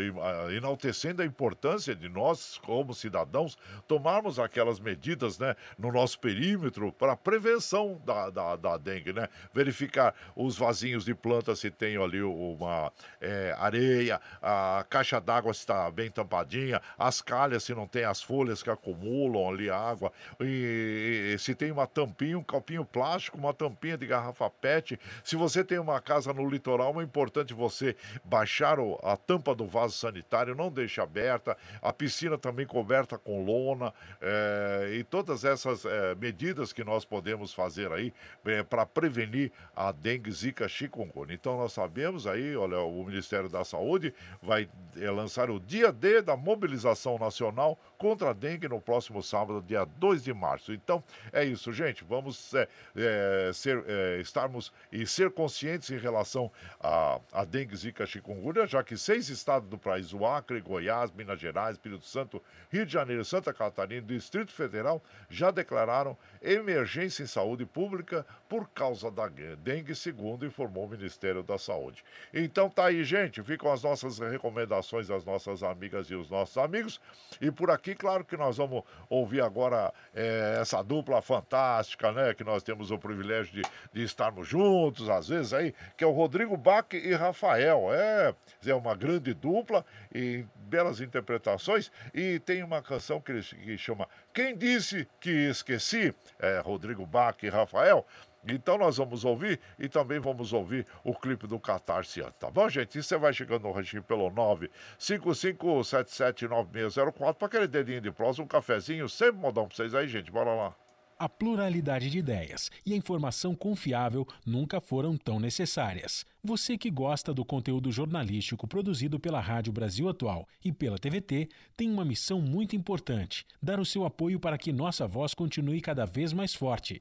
enaltecendo a importância de nós, como cidadãos, tomarmos aquelas medidas né, no nosso perímetro para prevenção da, da, da, dengue, né? Verificar os vasinhos de planta se tem ali uma é, areia, a caixa d'água se está bem tampadinha, as calhas se não tem as folhas que acumulam ali água, e, e se tem uma tampinha, um copinho plástico, uma tampinha de garrafa PET, se você tem uma casa no litoral, é importante você baixar a tampa do vaso sanitário, não deixe aberta, a piscina também coberta com lona, é, e todas essas é, medidas que nós podemos fazer aí é, para prevenir a dengue, zika, chikungunya. Então nós sabemos aí, olha, o Ministério da Saúde vai lançar o dia D da mobilização nacional contra a dengue no próximo sábado, dia 2 de março. Então é isso, gente. Vamos ser, estarmos e ser conscientes em relação à, à dengue, zika, chikungunya, já que seis estados do país, o Acre, Goiás, Minas Gerais, Espírito Santo, Rio de Janeiro, Santa Catarina e Distrito Federal já declararam emergência em saúde pública por causa da dengue, segundo informou o Ministério da Saúde. Então tá aí, gente, ficam as nossas recomendações às nossas amigas e os nossos amigos. E por aqui, claro que nós vamos ouvir agora é, essa dupla fantástica, né? Que nós temos o privilégio de, de estarmos juntos, às vezes aí, que é o Rodrigo Bach e Rafael. É, é uma grande dupla e belas interpretações. E tem uma canção que, que chama Quem Disse Que Esqueci? É Rodrigo Bach e Rafael. Então nós vamos ouvir e também vamos ouvir o clipe do Catarse tá bom, gente? E você vai chegando no ranchinho pelo 955779604 para aquele dedinho de prosa, um cafezinho, sempre modão para vocês aí, gente. Bora lá. A pluralidade de ideias e a informação confiável nunca foram tão necessárias. Você que gosta do conteúdo jornalístico produzido pela Rádio Brasil Atual e pela TVT tem uma missão muito importante: dar o seu apoio para que nossa voz continue cada vez mais forte.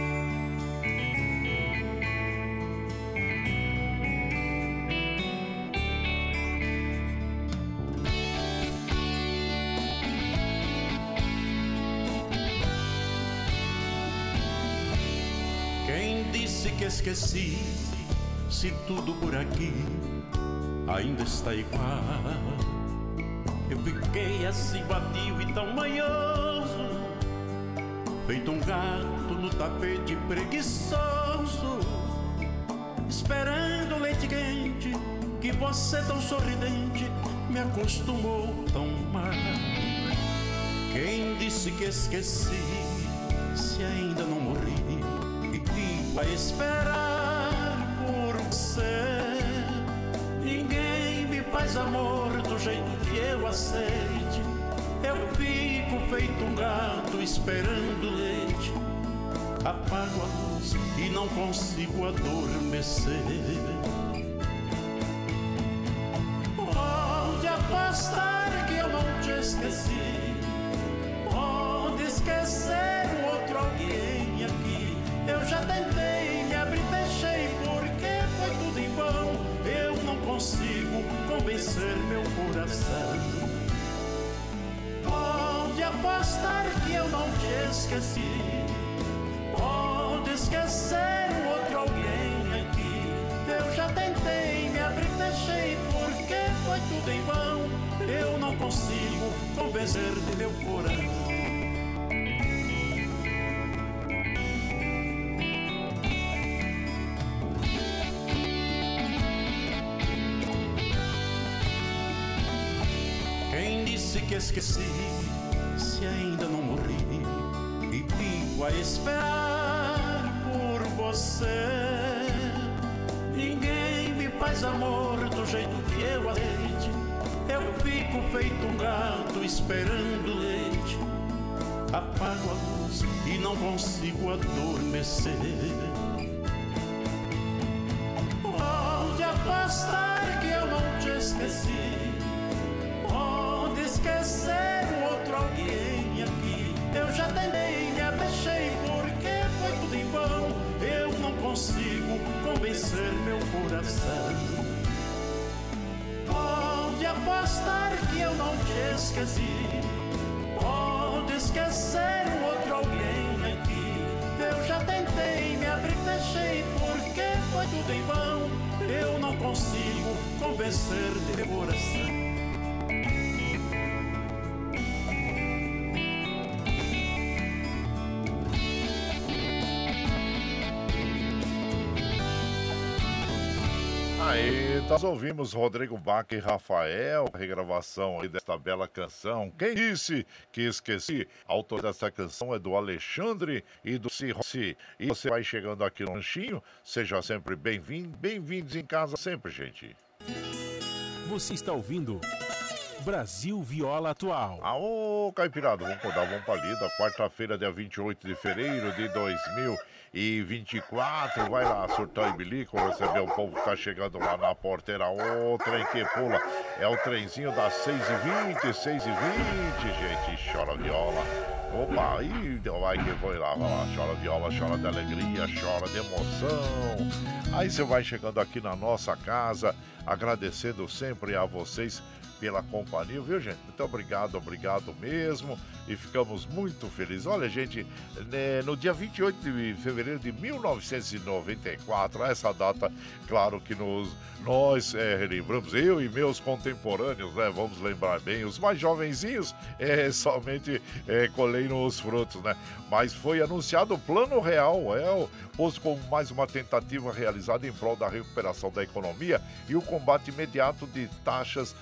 Esqueci se tudo por aqui ainda está igual. Eu fiquei assim vadio e tão manhoso, feito um gato no tapete preguiçoso, esperando leite quente que você tão sorridente me acostumou tão mal. Quem disse que esqueci se ainda não morri? A esperar por você. Ninguém me faz amor do jeito que eu aceite. Eu fico feito um gato esperando leite. Apago a luz e não consigo adormecer. Coração. Pode apostar que eu não te esqueci. Pode esquecer o outro alguém aqui. Eu já tentei, me abrir, fechei, porque foi tudo em vão. Eu não consigo convencer de meu coração. Que esqueci, se ainda não morri e fico a esperar por você. Ninguém me faz amor do jeito que eu aceite. Eu fico feito um gato esperando leite. Apago a luz e não consigo adormecer. Apostar que eu não te esqueci. Pode esquecer o outro alguém aqui. Eu já tentei, me abri, fechei, porque foi tudo em vão. Eu não consigo convencer meu coração. Aí, nós ouvimos Rodrigo Bach e Rafael, regravação aí desta bela canção. Quem disse que esqueci? A autor dessa canção é do Alexandre e do Cirrossi. E você vai chegando aqui no lanchinho, seja sempre bem-vindo, bem-vindos em casa sempre, gente. Você está ouvindo Brasil Viola Atual. Aô, Caipirada, vamos dar uma palida. Quarta-feira, dia 28 de fevereiro de 2000 e 24. Vai lá, surtar e bilico, receber o povo que tá chegando lá na porteira. O trem que pula é o trenzinho das 6h20, 6h20, gente. Chora viola. Opa, aí vai que foi lá, vai lá, chora viola, chora de alegria, chora de emoção. Aí você vai chegando aqui na nossa casa, agradecendo sempre a vocês pela companhia, viu, gente? Muito obrigado, obrigado mesmo. E ficamos muito felizes. Olha, gente, né, no dia 28 de fevereiro de 1994, essa data, claro que nos, nós é, relembramos, eu e meus contemporâneos, né? Vamos lembrar bem, os mais jovenzinhos, é, <laughs> somente é, nos frutos, né? Mas foi anunciado o Plano Real, é posto como mais uma tentativa realizada em prol da recuperação da economia e o combate imediato de taxas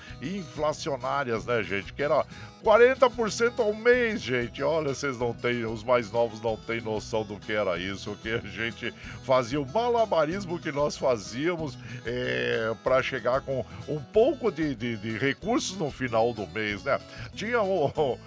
inflacionárias, né, gente? Que era 40% ao mês, gente. Olha, vocês não têm, os mais novos não têm noção do que era isso, que a gente fazia o malabarismo que nós fazíamos é, para chegar com um pouco de, de, de, recursos no final do mês, né? Tinha o,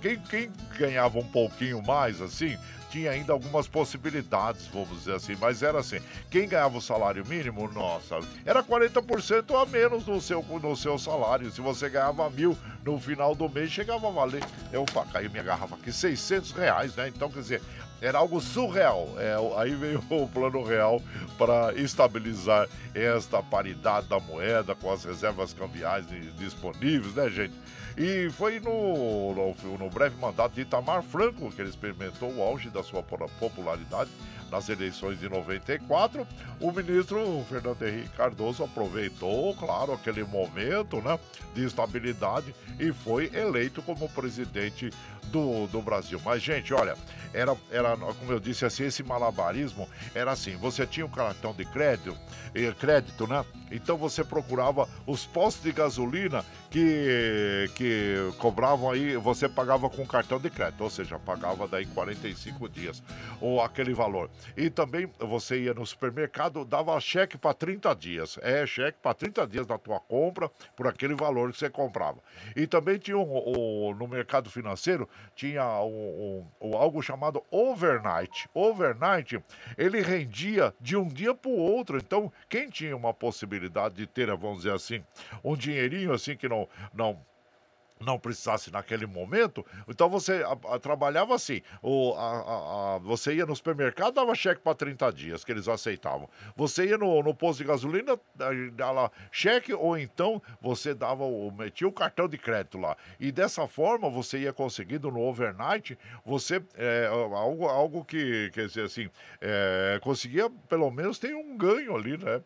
quem, quem ganhava um pouquinho mais, assim, tinha ainda algumas possibilidades, vamos dizer assim, mas era assim, quem ganhava o salário mínimo, nossa, era 40% a menos no seu, no seu salário. Se você ganhava mil no final do mês, chegava a valer, opa, caiu minha garrafa aqui, 600 reais, né? Então, quer dizer, era algo surreal. É, aí veio <laughs> o plano real para estabilizar esta paridade da moeda com as reservas cambiais disponíveis, né, gente? E foi no, no, no, breve mandato de Itamar Franco que ele experimentou o auge da sua popularidade nas eleições de 94. O ministro Fernando Henrique Cardoso aproveitou, claro, aquele momento né, de estabilidade e foi eleito como presidente do, do Brasil. Mas, gente, olha, era, era, como eu disse assim, esse malabarismo era assim: você tinha um cartão de crédito, crédito, né? Então você procurava os postos de gasolina que, que cobravam aí, você pagava com cartão de crédito, ou seja, pagava daí 45 dias, ou aquele valor. E também você ia no supermercado, dava cheque para 30 dias. É, cheque para 30 dias da tua compra por aquele valor que você comprava. E também tinha um, um no mercado financeiro, tinha um, um, algo chamado overnight. Overnight, ele rendia de um dia para o outro. Então, quem tinha uma possibilidade de ter, vamos dizer assim, um dinheirinho assim que não, não não precisasse naquele momento, então você a, a, trabalhava assim. O, a, você ia no supermercado, dava cheque para 30 dias, que eles aceitavam. Você ia no, no posto de gasolina, dava cheque, ou então você dava o, metia o cartão de crédito lá. E dessa forma você ia conseguindo no overnight, você é, algo, algo que, quer dizer assim, é, conseguia pelo menos ter um ganho ali, né,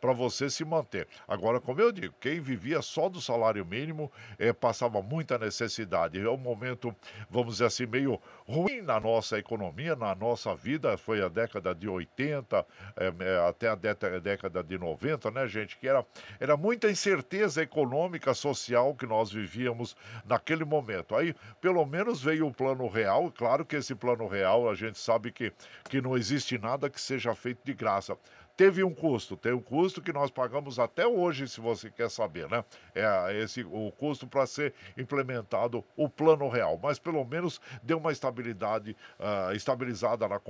para você se manter. Agora, como eu digo, quem vivia só do salário mínimo é, passava muita necessidade. É um momento, vamos dizer assim, meio ruim na nossa economia, na nossa vida. Foi a década de 80 é, é, até a década de 90, né, gente? Que era, era muita incerteza econômica, social que nós vivíamos naquele momento. Aí, pelo menos, veio o plano real. Claro que esse plano real, a gente sabe que, que não existe nada que seja feito de graça teve um custo, tem um custo que nós pagamos até hoje, se você quer saber, né? É esse o custo para ser implementado o plano real, mas pelo menos deu uma estabilidade uh, estabilizada na,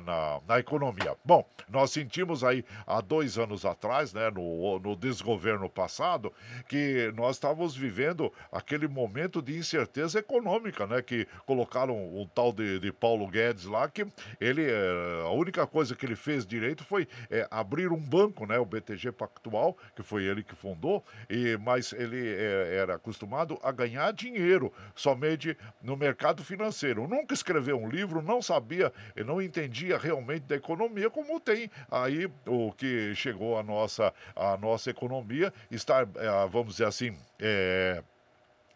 na, na, economia. Bom, nós sentimos aí há dois anos atrás, né, no, no desgoverno passado, que nós estávamos vivendo aquele momento de incerteza econômica, né? Que colocaram o tal de, de Paulo Guedes lá, que ele eh, a única coisa que ele fez direito foi é, abrir um banco, né, o BTG Pactual, que foi ele que fundou, e, mas ele é, era acostumado a ganhar dinheiro somente no mercado financeiro. Nunca escreveu um livro, não sabia, não entendia realmente da economia, como tem aí o que chegou à nossa, à nossa economia, está, é, vamos dizer assim, é,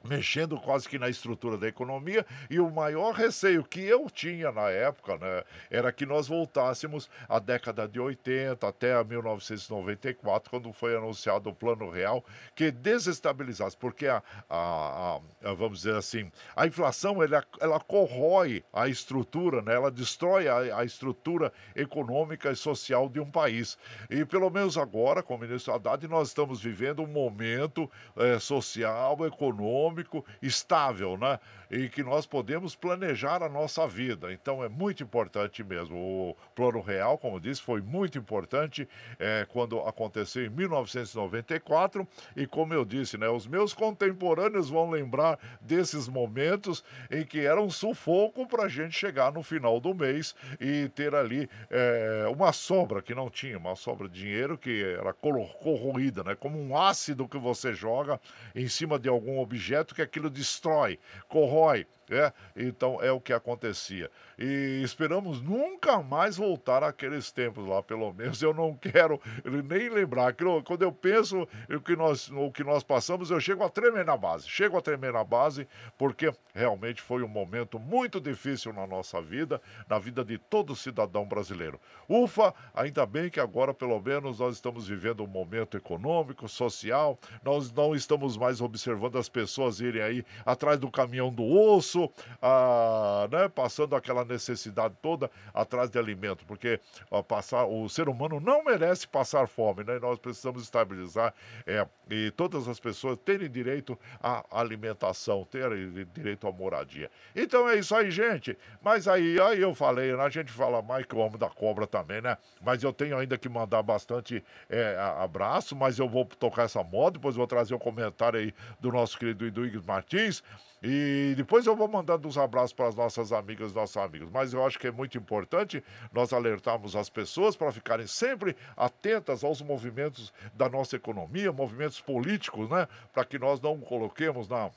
mexendo quase que na estrutura da economia e o maior receio que eu tinha na época, né, era que nós voltássemos à década de 80 até a 1994, quando foi anunciado o Plano Real, que desestabilizasse, porque a, a, a vamos dizer assim, a inflação ela, ela corrói a estrutura, né, ela destrói a, a estrutura econômica e social de um país. E pelo menos agora, com o ministro Haddad, nós estamos vivendo um momento é, social, econômico econômico estável, né? E que nós podemos planejar a nossa vida. Então é muito importante mesmo. O Plano Real, como disse, foi muito importante é, quando aconteceu em 1994. E como eu disse, né? Os meus contemporâneos vão lembrar desses momentos em que era um sufoco para a gente chegar no final do mês e ter ali é, uma sobra que não tinha, uma sobra de dinheiro que era corroída, né? Como um ácido que você joga em cima de algum objeto que aquilo destrói, corrói. boy. É, então é o que acontecia. E esperamos nunca mais voltar àqueles tempos lá, pelo menos eu não quero nem lembrar. Quando eu penso o que, nós, o que nós passamos, eu chego a tremer na base. Chego a tremer na base porque realmente foi um momento muito difícil na nossa vida, na vida de todo cidadão brasileiro. Ufa, ainda bem que agora pelo menos nós estamos vivendo um momento econômico, social, nós não estamos mais observando as pessoas irem aí atrás do caminhão do osso, ah, né, passando aquela necessidade toda atrás de alimento, porque passar, o ser humano não merece passar fome, né? Nós precisamos estabilizar é, e todas as pessoas terem direito à alimentação, terem direito à moradia. Então é isso aí, gente. Mas aí, aí eu falei, né? a gente fala mais que o homem da cobra também, né? Mas eu tenho ainda que mandar bastante é, abraço, mas eu vou tocar essa moda, depois vou trazer o um comentário aí do nosso querido Eduígues Martins. E depois eu vou mandando uns abraços para as nossas amigas e nossos amigos. Mas eu acho que é muito importante nós alertarmos as pessoas para ficarem sempre atentas aos movimentos da nossa economia, movimentos políticos, né? Para que nós não coloquemos na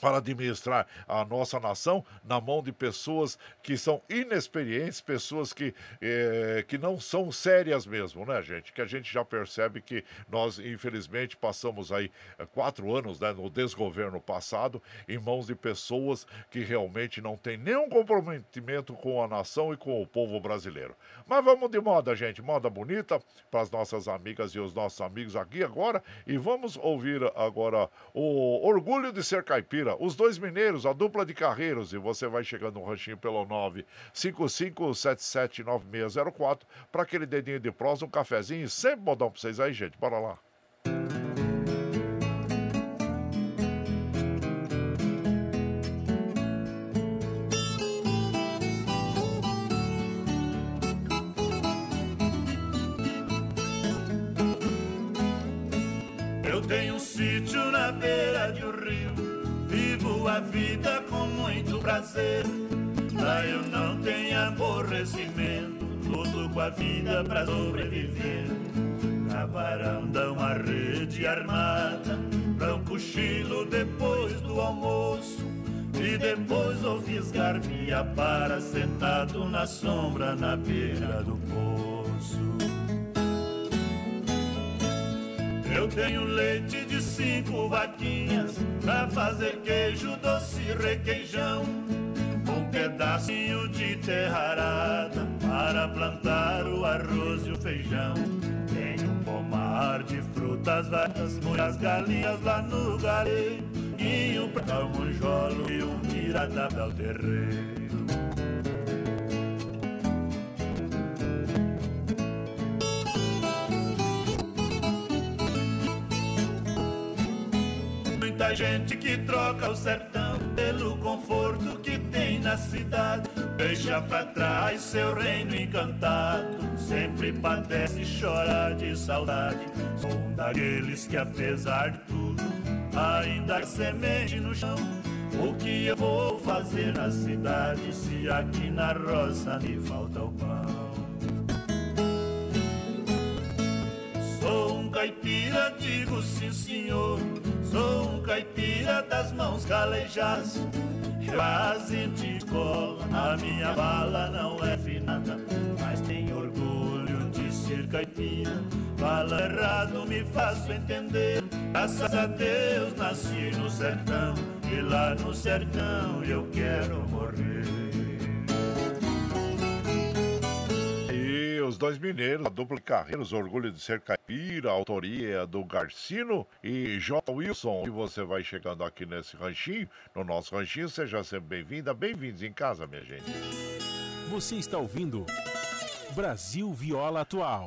para administrar a nossa nação na mão de pessoas que são inexperientes, pessoas que, eh, que não são sérias mesmo, né, gente? Que a gente já percebe que nós, infelizmente, passamos aí eh, quatro anos né, no desgoverno passado em mãos de pessoas que realmente não têm nenhum comprometimento com a nação e com o povo brasileiro. Mas vamos de moda, gente, moda bonita para as nossas amigas e os nossos amigos aqui agora e vamos ouvir agora o Orgulho de Ser Caipira os dois mineiros, a dupla de carreiros, e você vai chegando no ranchinho pelo 955779604 para aquele dedinho de prosa, um cafezinho, sempre modão para vocês aí, gente. Bora lá. A vida com muito prazer. Pra eu não ter aborrecimento, luto com a vida pra sobreviver. Na varanda uma rede armada, pra um cochilo depois do almoço. E depois vou fisgar minha para sentado na sombra na beira do poço. Eu tenho leite de cinco vaquinhas pra fazer queijo, doce requeijão. Um pedacinho de terra arada para plantar o arroz e o feijão. Tenho um pomar de frutas vagas, muitas galinhas lá no galeiro. E um pra um monjolo e um miradabel terreiro. Muita gente que troca o sertão pelo conforto que tem na cidade. Deixa pra trás seu reino encantado. Sempre padece e chora de saudade. Sou um daqueles que, apesar de tudo, ainda semente no chão. O que eu vou fazer na cidade se aqui na roça me falta o pão? Sou um caipira, digo sim senhor. Sou um caipira das mãos calejadas. Quase de cola, a minha bala não é finada, mas tenho orgulho de ser caipira. Fala errado, me faço entender. Graças a Deus nasci no sertão, e lá no sertão eu quero morrer. Os dois mineiros, a dupla de carreiros, orgulho de ser caipira, autoria do Garcino e J. Wilson. E você vai chegando aqui nesse ranchinho, no nosso ranchinho, seja sempre bem-vinda, bem-vindos em casa, minha gente. Você está ouvindo Brasil Viola Atual.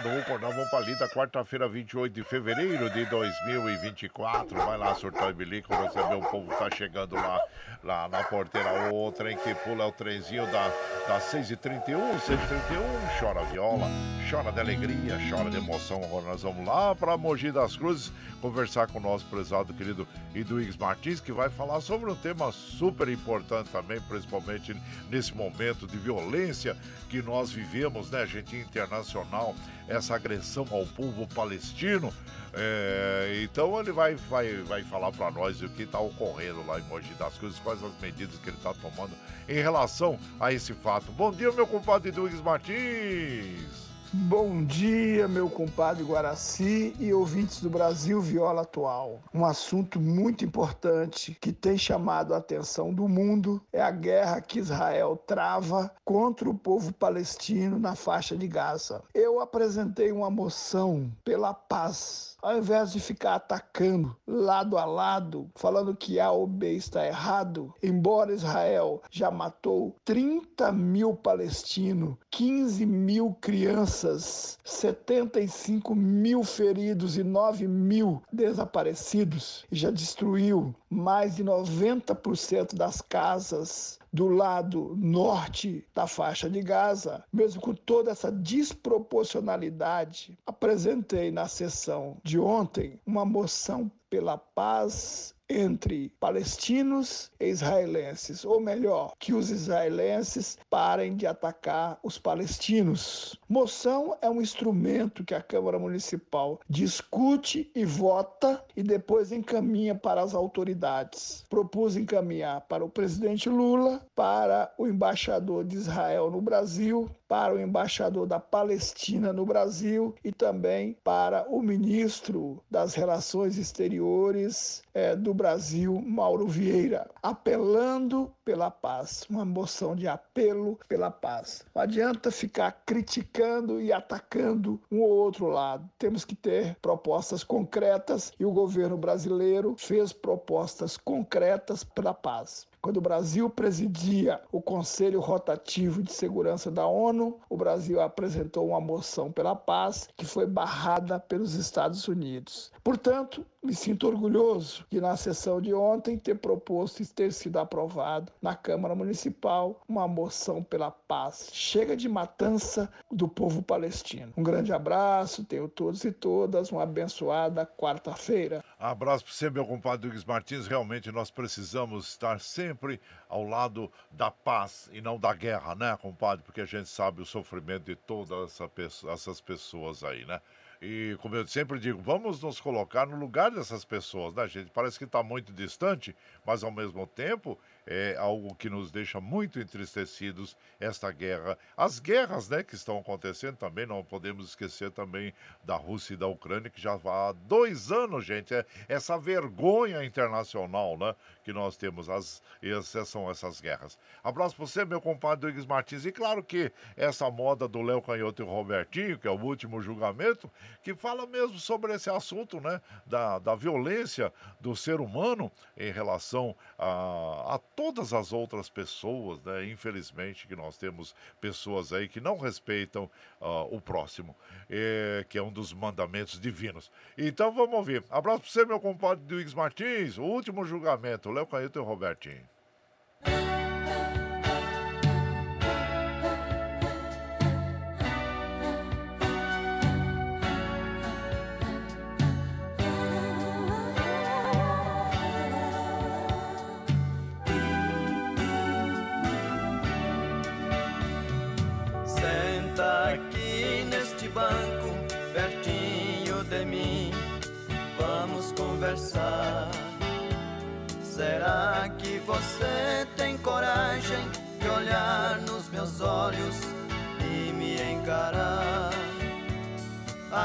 Vamos acordar, vamos pra lida, quarta-feira, 28 de fevereiro de 2024. Vai lá, surtar e bilico, você vê o povo tá chegando lá, lá na porteira. O trem que pula é o trenzinho da, da 6h31, 6h31. Chora viola, chora de alegria, chora de emoção. Agora nós vamos lá pra Mogi das Cruzes conversar com o nosso prezado querido Eduígues Martins, que vai falar sobre um tema super importante também, principalmente nesse momento de violência que nós vivemos, né, gente internacional, essa agressão ao povo palestino. É, então ele vai, vai, vai falar para nós o que está ocorrendo lá em Mogi das Cruzes, quais as medidas que ele está tomando em relação a esse fato. Bom dia, meu compadre Eduígues Martins. Bom dia, meu compadre Guaraci e ouvintes do Brasil Viola Atual. Um assunto muito importante que tem chamado a atenção do mundo é a guerra que Israel trava contra o povo palestino na faixa de Gaza. Eu apresentei uma moção pela paz ao invés de ficar atacando lado a lado, falando que A ou B está errado, embora Israel já matou 30 mil palestinos, 15 mil crianças, 75 mil feridos e 9 mil desaparecidos, e já destruiu mais de 90% das casas do lado norte da faixa de Gaza, mesmo com toda essa desproporcionalidade, apresentei na sessão de ontem uma moção pela paz entre palestinos e israelenses, ou melhor, que os israelenses parem de atacar os palestinos. Moção é um instrumento que a Câmara Municipal discute e vota e depois encaminha para as autoridades. Propus encaminhar para o presidente Lula, para o embaixador de Israel no Brasil, para o embaixador da Palestina no Brasil e também para o ministro das Relações Exteriores é, do Brasil, Mauro Vieira, apelando pela paz, uma moção de apelo pela paz. Não adianta ficar criticando e atacando um ou outro lado. Temos que ter propostas concretas e o governo brasileiro fez propostas concretas pela paz. Quando o Brasil presidia o Conselho Rotativo de Segurança da ONU, o Brasil apresentou uma moção pela paz que foi barrada pelos Estados Unidos. Portanto, me sinto orgulhoso de, na sessão de ontem, ter proposto e ter sido aprovado na Câmara Municipal uma moção pela paz. Chega de matança do povo palestino. Um grande abraço, tenho todos e todas uma abençoada quarta-feira. Abraço para você, meu compadre Duques Martins. Realmente nós precisamos estar sempre ao lado da paz e não da guerra, né, compadre? Porque a gente sabe o sofrimento de todas essa, essas pessoas aí, né? E como eu sempre digo, vamos nos colocar no lugar dessas pessoas, né, gente? Parece que está muito distante, mas ao mesmo tempo é algo que nos deixa muito entristecidos esta guerra. As guerras, né, que estão acontecendo também, não podemos esquecer também da Rússia e da Ucrânia, que já há dois anos, gente, é essa vergonha internacional, né, que nós temos, as, essas são essas guerras. Abraço para você, meu compadre Douglas Martins. E claro que essa moda do Léo Canhoto e o Robertinho, que é o último julgamento, que fala mesmo sobre esse assunto, né, da, da violência do ser humano em relação a, a todas as outras pessoas, né? Infelizmente, que nós temos pessoas aí que não respeitam uh, o próximo, é, que é um dos mandamentos divinos. Então vamos ouvir. Abraço para você, meu compadre Duígues Martins, o último julgamento, Léo Caíto e Robertinho.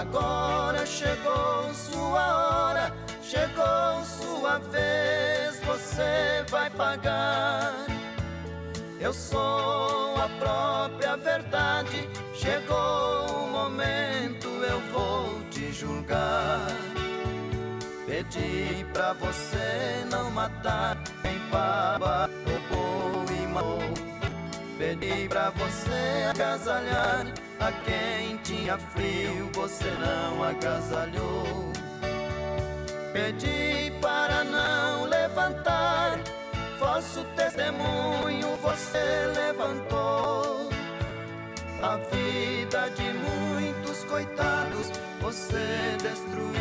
Agora chegou sua hora, chegou sua vez, você vai pagar. Eu sou a própria verdade, chegou o momento, eu vou te julgar. Pedi pra você não matar quem baba, roubou e matou. Pedi pra você agasalhar a quem tinha frio, você não agasalhou. Pedi para não levantar, falso testemunho você levantou. A vida de muitos coitados você destruiu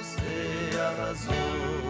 você arrasou.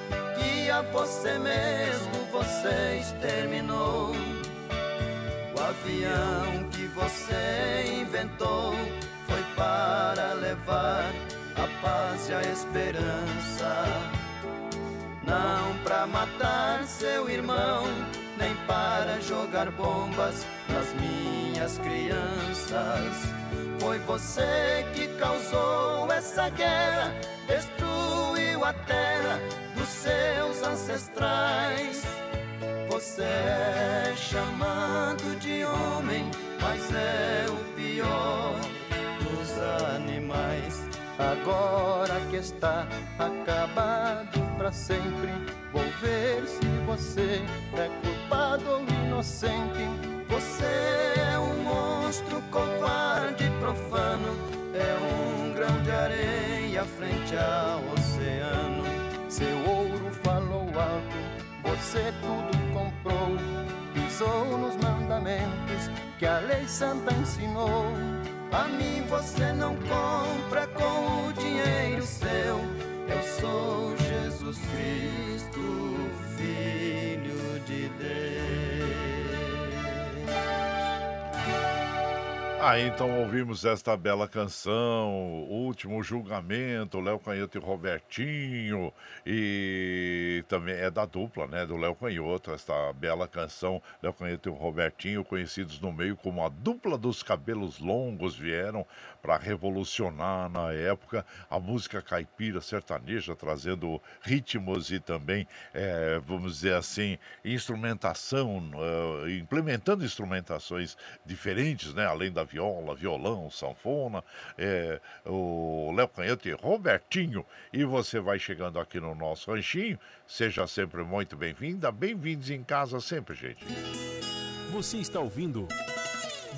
que a você mesmo você exterminou. O avião que você inventou foi para levar a paz e a esperança. Não para matar seu irmão, nem para jogar bombas nas minhas crianças. Foi você que causou essa guerra, destruiu a terra seus ancestrais. Você é chamado de homem, mas é o pior dos animais. Agora que está acabado para sempre, vou ver se você é culpado ou inocente. Você é um monstro covarde e profano, é um grão de areia frente ao oceano. Seu alto, você tudo comprou, pisou nos mandamentos que a lei santa ensinou. A mim você não compra com o dinheiro seu. Eu sou Jesus Cristo, Filho Aí então ouvimos esta bela canção, Último Julgamento, Léo Canhoto e Robertinho, e também é da dupla, né, do Léo Canhoto, esta bela canção, Léo Canhoto e Robertinho, conhecidos no meio como a dupla dos cabelos longos, vieram para revolucionar na época a música caipira sertaneja, trazendo ritmos e também, é, vamos dizer assim, instrumentação, uh, implementando instrumentações diferentes, né? Além da viola, violão, sanfona, é, o Léo Canhoto e Robertinho. E você vai chegando aqui no nosso ranchinho, seja sempre muito bem-vinda, bem-vindos em casa sempre, gente. Você está ouvindo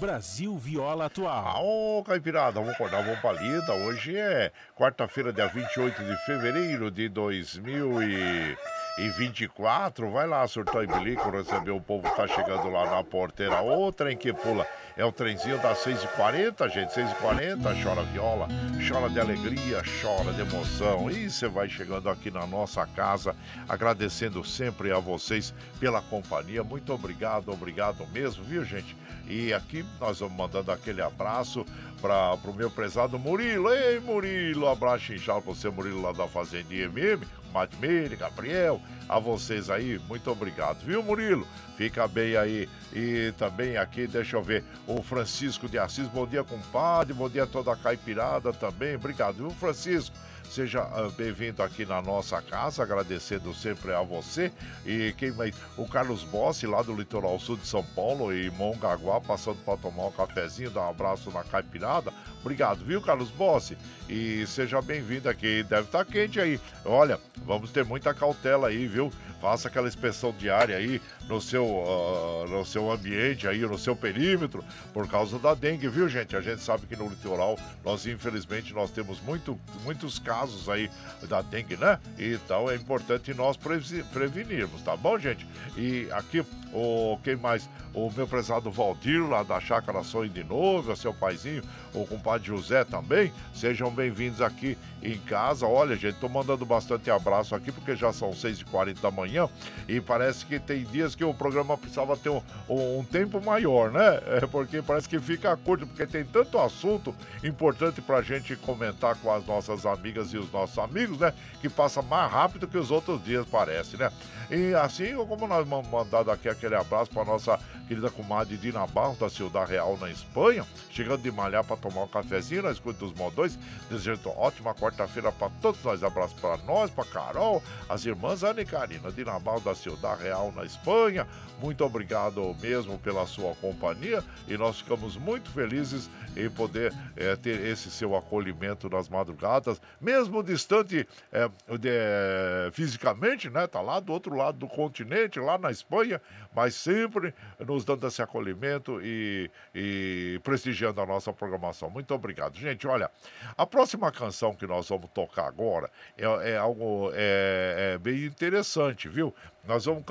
Brasil Viola Atual. Ô, Caipirada, vamos acordar, vamos pra lida. Hoje é quarta-feira, dia 28 de fevereiro de 2024. Vai lá, surtou e bilico, receber o povo que tá chegando lá na porteira. Ô, trem que pula. É o trenzinho das 6h40, gente. 6h40, chora viola, chora de alegria, chora de emoção. E você vai chegando aqui na nossa casa, agradecendo sempre a vocês pela companhia. Muito obrigado, obrigado mesmo, viu, gente? E aqui nós vamos mandando aquele abraço para o meu prezado Murilo. Ei, Murilo, abraço inchado para você, Murilo, lá da Fazenda IMM. Madmeire, Gabriel, a vocês aí, muito obrigado, viu, Murilo? Fica bem aí. E também aqui, deixa eu ver, o Francisco de Assis, bom dia, compadre, bom dia a toda a caipirada também, obrigado, viu, Francisco? Seja uh, bem-vindo aqui na nossa casa, agradecendo sempre a você. E quem mais? O Carlos Bossi, lá do litoral sul de São Paulo, e Mongaguá, passando para tomar um cafezinho, dar um abraço na caipirada. Obrigado, viu, Carlos Bossi? E seja bem-vindo aqui. Deve estar tá quente aí. Olha, vamos ter muita cautela aí, viu? Faça aquela inspeção diária aí no seu, uh, no seu ambiente aí, no seu perímetro, por causa da dengue, viu, gente? A gente sabe que no litoral, nós infelizmente, nós temos muito, muitos casos aí da dengue, né? Então é importante nós prevenirmos, tá bom, gente? E aqui, o quem mais? O meu prezado Valdir, lá da Chácara Sonho de Novo, seu paizinho, o compadre José também. Sejam bem-vindos aqui em casa. Olha, gente, tô mandando bastante abraço aqui, porque já são 6h40 da manhã e parece que tem dias que o programa precisava ter um, um tempo maior, né? É porque parece que fica curto, porque tem tanto assunto importante pra gente comentar com as nossas amigas e os nossos amigos, né? Que passa mais rápido que os outros dias, parece, né? E assim como nós mandado aqui aquele abraço para nossa querida comadre Dina Barros, da Ciudad Real, na Espanha, chegando de malhar para tomar um cafezinho, nós escuta dos modões, desejando ótima quarta-feira para todos nós, abraço para nós, para Carol, as irmãs Ana e Karina, Dina Barros, da Ciudad Real, na Espanha, muito obrigado mesmo pela sua companhia e nós ficamos muito felizes em poder é, ter esse seu acolhimento nas madrugadas, mesmo distante é, de, é, fisicamente, né? Tá lá do outro lado do continente, lá na Espanha, mas sempre nos dando esse acolhimento e, e prestigiando a nossa programação. Muito obrigado. Gente, olha, a próxima canção que nós vamos tocar agora é, é algo é, é, bem interessante, viu? Nós vamos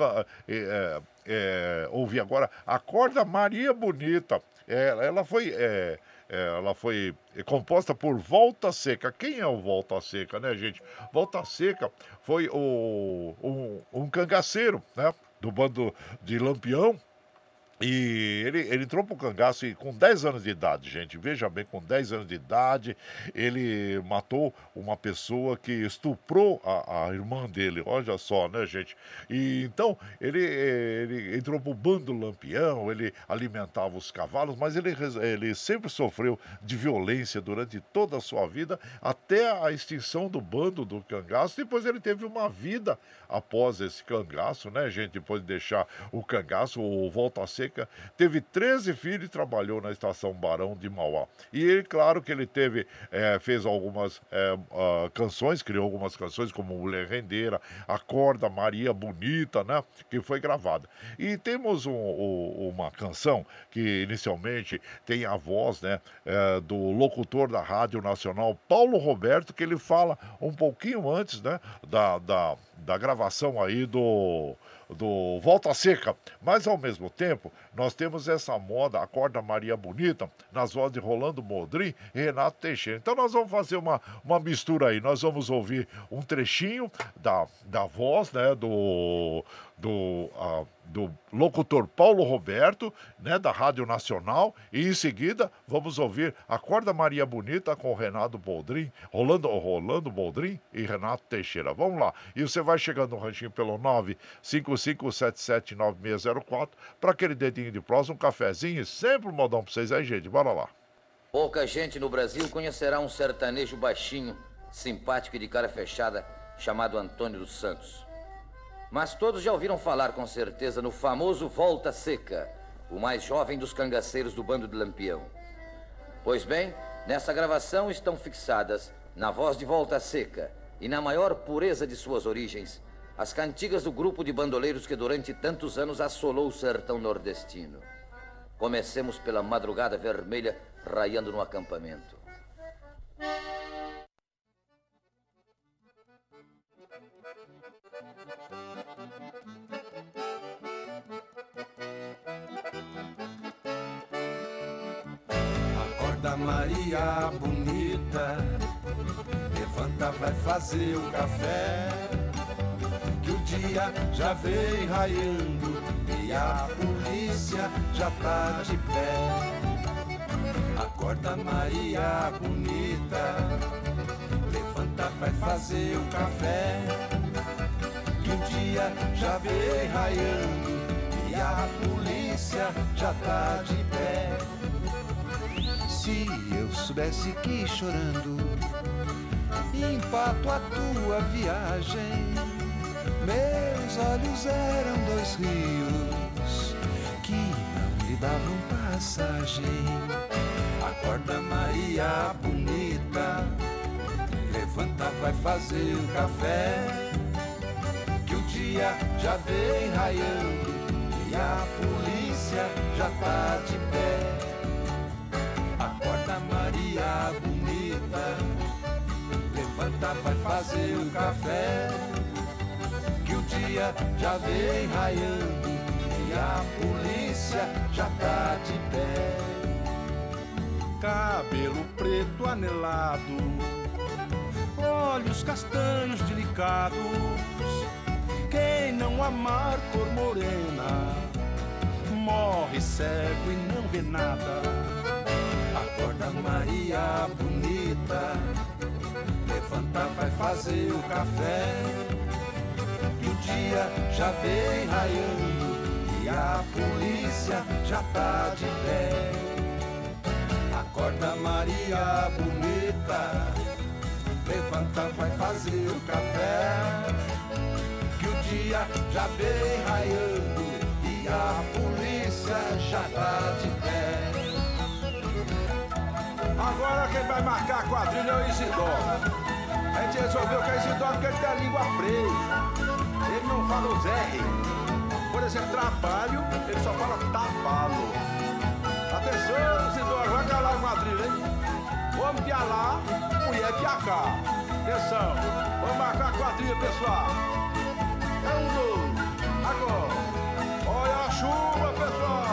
é, é, ouvir agora Acorda Maria Bonita. É, ela foi é, é, ela foi composta por Volta Seca. Quem é o Volta Seca, né, gente? Volta Seca foi o, um, um cangaceiro, né? Do bando de Lampião, e ele, ele entrou pro cangaço com 10 anos de idade, gente. Veja bem, com 10 anos de idade, ele matou uma pessoa que estuprou a, a irmã dele. Olha só, né, gente? E então ele, ele entrou pro bando lampião, ele alimentava os cavalos, mas ele, ele sempre sofreu de violência durante toda a sua vida, até a extinção do bando do cangaço. Depois ele teve uma vida após esse cangaço, né, gente? Depois de deixar o cangaço, o volta a teve 13 filhos e trabalhou na estação Barão de Mauá. E ele, claro que ele teve, é, fez algumas é, uh, canções, criou algumas canções, como Mulher Rendeira, Acorda Maria Bonita, né? Que foi gravada. E temos um, um, uma canção que inicialmente tem a voz, né? É, do locutor da Rádio Nacional, Paulo Roberto, que ele fala um pouquinho antes, né? Da, da da gravação aí do do Volta Seca. Mas ao mesmo tempo, nós temos essa moda, Acorda Maria Bonita, nas vozes de Rolando Modrim e Renato Teixeira. Então nós vamos fazer uma, uma mistura aí. Nós vamos ouvir um trechinho da, da voz, né, do, do, uh, do locutor Paulo Roberto, né, da Rádio Nacional, e em seguida vamos ouvir Acorda Maria Bonita com Renato Boldrin, Rolando, Rolando Boldrin e Renato Teixeira. Vamos lá. E você vai chegando no ranchinho pelo 955779604 para aquele dedinho de prosa, um cafezinho e sempre um modão para vocês aí, gente. Bora lá. Pouca gente no Brasil conhecerá um sertanejo baixinho, simpático e de cara fechada, chamado Antônio dos Santos. Mas todos já ouviram falar com certeza no famoso Volta Seca, o mais jovem dos cangaceiros do bando de Lampião. Pois bem, nessa gravação estão fixadas, na voz de Volta Seca e na maior pureza de suas origens, as cantigas do grupo de bandoleiros que durante tantos anos assolou o sertão nordestino. Comecemos pela madrugada vermelha raiando no acampamento. Maria bonita, levanta, vai fazer o café. Que o dia já vem raiando e a polícia já tá de pé. Acorda Maria bonita, levanta, vai fazer o café. Que o dia já vem raiando e a polícia já tá de pé. Se eu soubesse que chorando empato a tua viagem, meus olhos eram dois rios que não lhe davam passagem. Acorda, Maria bonita, levanta, vai fazer o café, que o dia já vem raiando e a polícia já tá de pé. Levanta, vai fazer o café, que o dia já vem raiando e a polícia já tá de pé. Cabelo preto anelado, olhos castanhos delicados. Quem não amar cor morena, morre cego e não vê nada. Acorda Maria bonita, levanta, vai fazer o café. Que o dia já vem raiando e a polícia já tá de pé. Acorda Maria bonita, levanta, vai fazer o café. Que o dia já vem raiando e a polícia já tá de pé. Agora quem vai marcar a quadrilha é o Isidoro. A gente resolveu que é Isidoro porque ele tem a língua presa. Ele não fala os R. Por exemplo, trabalho, ele só fala tapalo. Atenção, Isidoro, vai calar a quadrilha, hein? Homem de lá, mulher de cá. Atenção, vamos marcar a quadrilha, pessoal. É um, dois, agora. Olha a chuva, pessoal.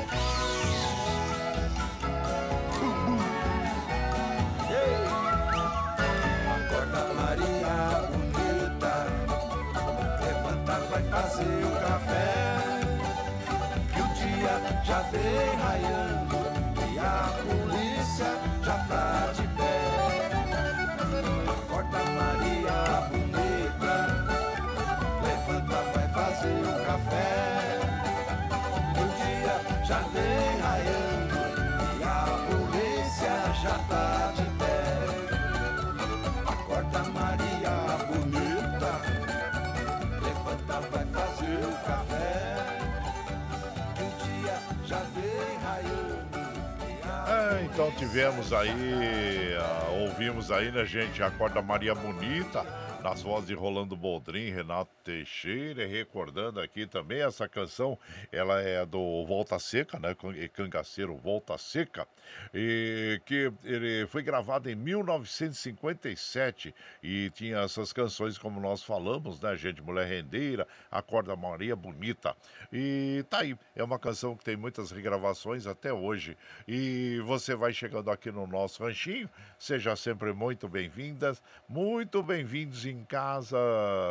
então tivemos aí, uh, ouvimos aí, né, gente? Acorda Maria Bonita, nas vozes de Rolando Boldrin, Renato Teixeira, recordando aqui também essa canção, ela é do Volta Seca, né? Cangaceiro Volta Seca, e que ele foi gravado em 1957 e tinha essas canções como nós falamos, né, gente? Mulher Rendeira, Acorda Maria Bonita. E tá aí, é uma canção que tem muitas regravações até hoje. E você vai chegando aqui no nosso ranchinho, seja sempre muito bem-vindas, muito bem-vindos em casa,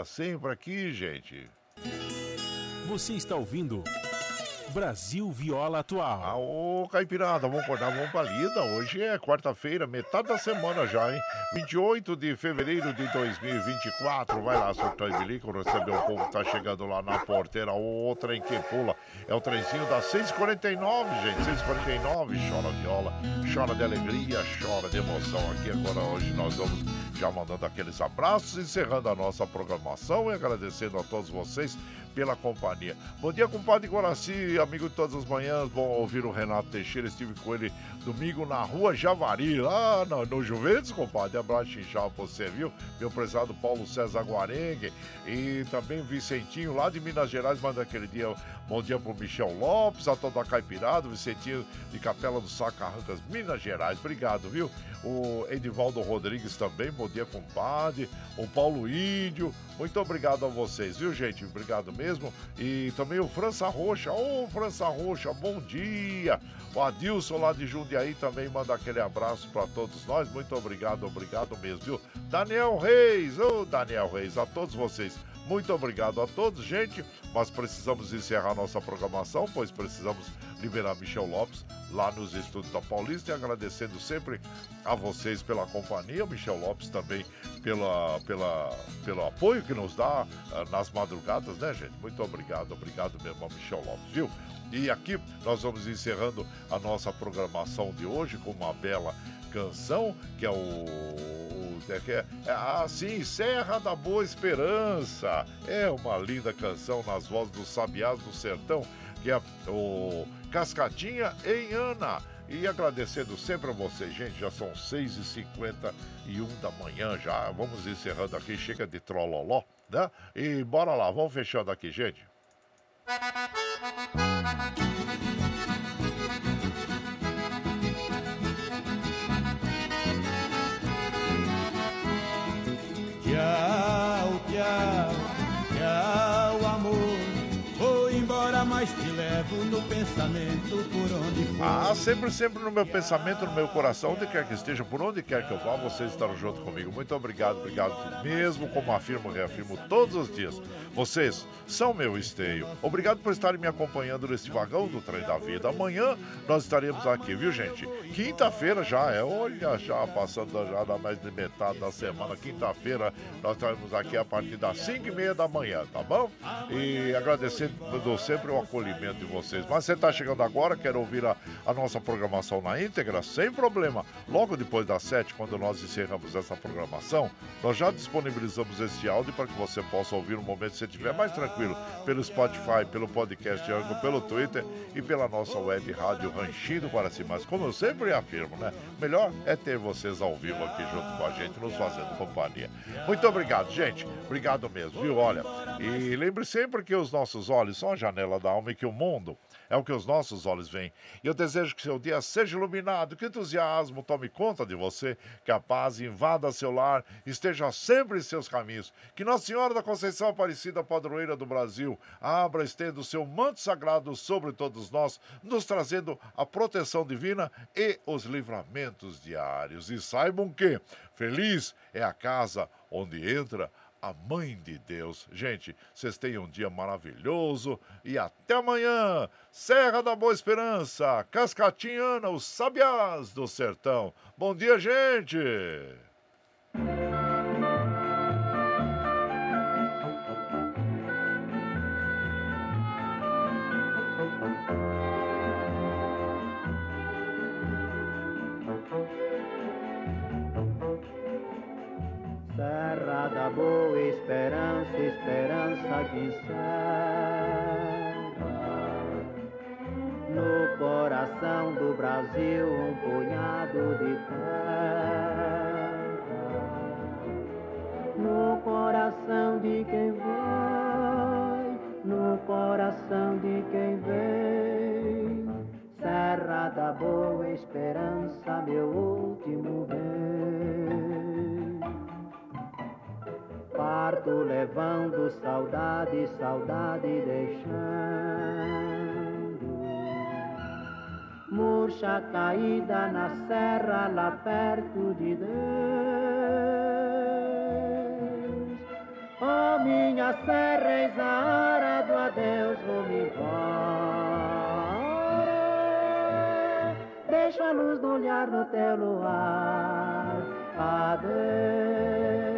sempre aqui, gente. Você está ouvindo Brasil Viola Atual. Ah, ô Caipirada, vamos acordar, vamos pra lida. Hoje é quarta-feira, metade da semana já, hein? 28 de fevereiro de 2024. Vai lá, surtou e bilico, receber o povo que tá chegando lá na porteira. O trem que pula. É o trenzinho das 6h49, gente. 6h49. Chora viola, chora de alegria, chora de emoção. Aqui agora, hoje, nós vamos já mandando aqueles abraços, encerrando a nossa programação e agradecendo a todos vocês pela companhia. Bom dia, compadre Guaraci, amigo de todas as manhãs. Bom ouvir o Renato Teixeira. Estive com ele domingo na rua Javari, lá no, no Juventus, compadre. Abraço inchado pra você, viu? Meu prezado Paulo César Guarengue e também Vicentinho, lá de Minas Gerais, manda aquele dia. Bom dia pro Michel Lopes, a toda Caipirada, Vicentinho de Capela do Sacarrancas, Minas Gerais. Obrigado, viu? O Edivaldo Rodrigues também, bom dia, compadre. O Paulo Índio, muito obrigado a vocês, viu, gente? Obrigado mesmo. E também o França Roxa. Ô, oh, França Roxa, bom dia. O Adilson lá de Jundiaí também manda aquele abraço para todos nós. Muito obrigado, obrigado mesmo, viu? Daniel Reis, ô oh, Daniel Reis, a todos vocês. Muito obrigado a todos, gente. Mas precisamos encerrar nossa programação, pois precisamos liberar Michel Lopes lá nos estúdios da Paulista e agradecendo sempre a vocês pela companhia, Michel Lopes também pela, pela, pelo apoio que nos dá uh, nas madrugadas, né, gente? Muito obrigado, obrigado mesmo Michel Lopes, viu? E aqui nós vamos encerrando a nossa programação de hoje com uma bela canção que é o é, é, é, ah, sim, Serra da Boa Esperança. É uma linda canção nas vozes dos Sabiás do Sertão, que é o Cascadinha em Ana. E agradecendo sempre a vocês, gente, já são 6h51 da manhã já. Vamos encerrando aqui, chega de trololó, né? E bora lá, vamos fechando aqui, gente. Tchau, tchau, tchau, amor. Vou embora, mas te levo no pensamento por onde for. Ah, sempre, sempre no meu pensamento, no meu coração, onde quer que esteja, por onde quer que eu vá, vocês estarão junto comigo. Muito obrigado, obrigado mesmo, como afirmo, reafirmo todos os dias. Vocês são meu esteio. Obrigado por estarem me acompanhando nesse vagão do trem da vida. Amanhã nós estaremos aqui, viu, gente? Quinta-feira já é, olha, já passando já da mais de metade da semana. Quinta-feira nós estaremos aqui a partir das 5 e meia da manhã, tá bom? E agradecendo sempre o acolhimento de vocês. Mas você está chegando agora, quer ouvir a, a nossa programação na íntegra? Sem problema. Logo depois das 7, quando nós encerramos essa programação, nós já disponibilizamos este áudio para que você possa ouvir no momento que você estiver mais tranquilo, pelo Spotify, pelo podcast Ango, pelo Twitter e pela nossa web rádio Ranchinho para cima. Mas como eu sempre afirmo, né? Melhor é ter vocês ao vivo aqui junto com a gente, nos fazendo companhia. Muito obrigado, gente. Obrigado mesmo, viu? Olha, e lembre sempre que os nossos olhos são a janela da alma e que o mundo é o que os nossos olhos veem. E eu desejo que seu dia seja iluminado, que entusiasmo tome conta de você, que a paz invada seu lar, esteja sempre em seus caminhos. Que Nossa Senhora da Conceição Aparecida, padroeira do Brasil, abra estendo o seu manto sagrado sobre todos nós, nos trazendo a proteção divina e os livramentos diários. E saibam que feliz é a casa onde entra a Mãe de Deus. Gente, vocês tenham um dia maravilhoso e até amanhã. Serra da Boa Esperança, Cascatinhana, os Sabiás do Sertão. Bom dia, gente! Serra no coração do Brasil um punhado de terra. No coração de quem vai, no coração de quem vem, Serra da Boa Esperança, meu último bem. Parto levando saudade, saudade deixando murcha caída na serra lá perto de Deus. Oh, minha serra, eis a hora do adeus, vou-me embora. Deixo a luz do olhar no teu luar, adeus.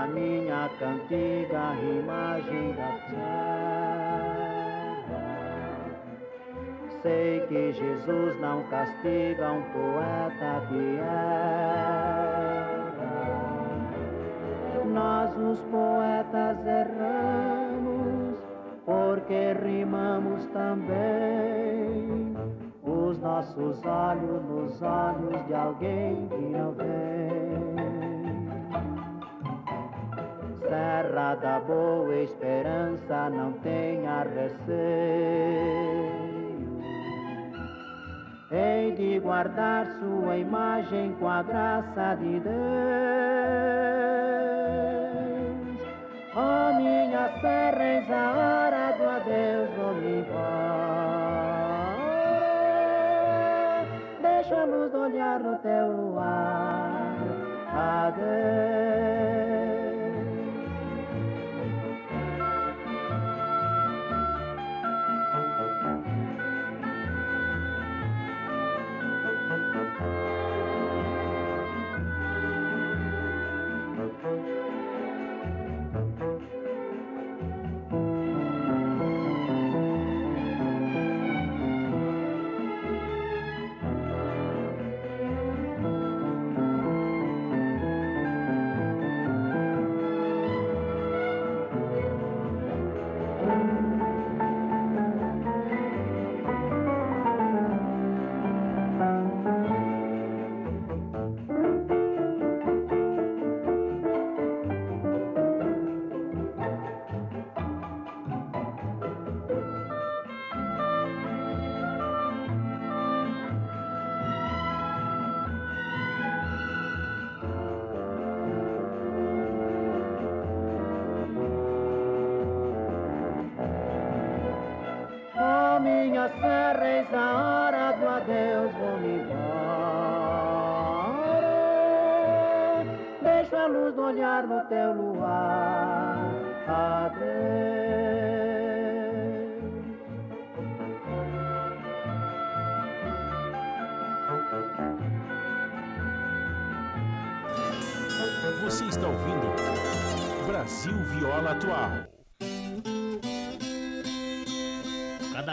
Na minha cantiga imagem da terra. Sei que Jesus não castiga um poeta que erra. Nós, os poetas, erramos porque rimamos também os nossos olhos nos olhos de alguém que Da Boa Esperança, não tenha receio hei de guardar sua imagem com a graça de Deus. Oh, minha serra, eis a hora do adeus, vou-me embora. Deixa a luz olhar no teu luar, adeus.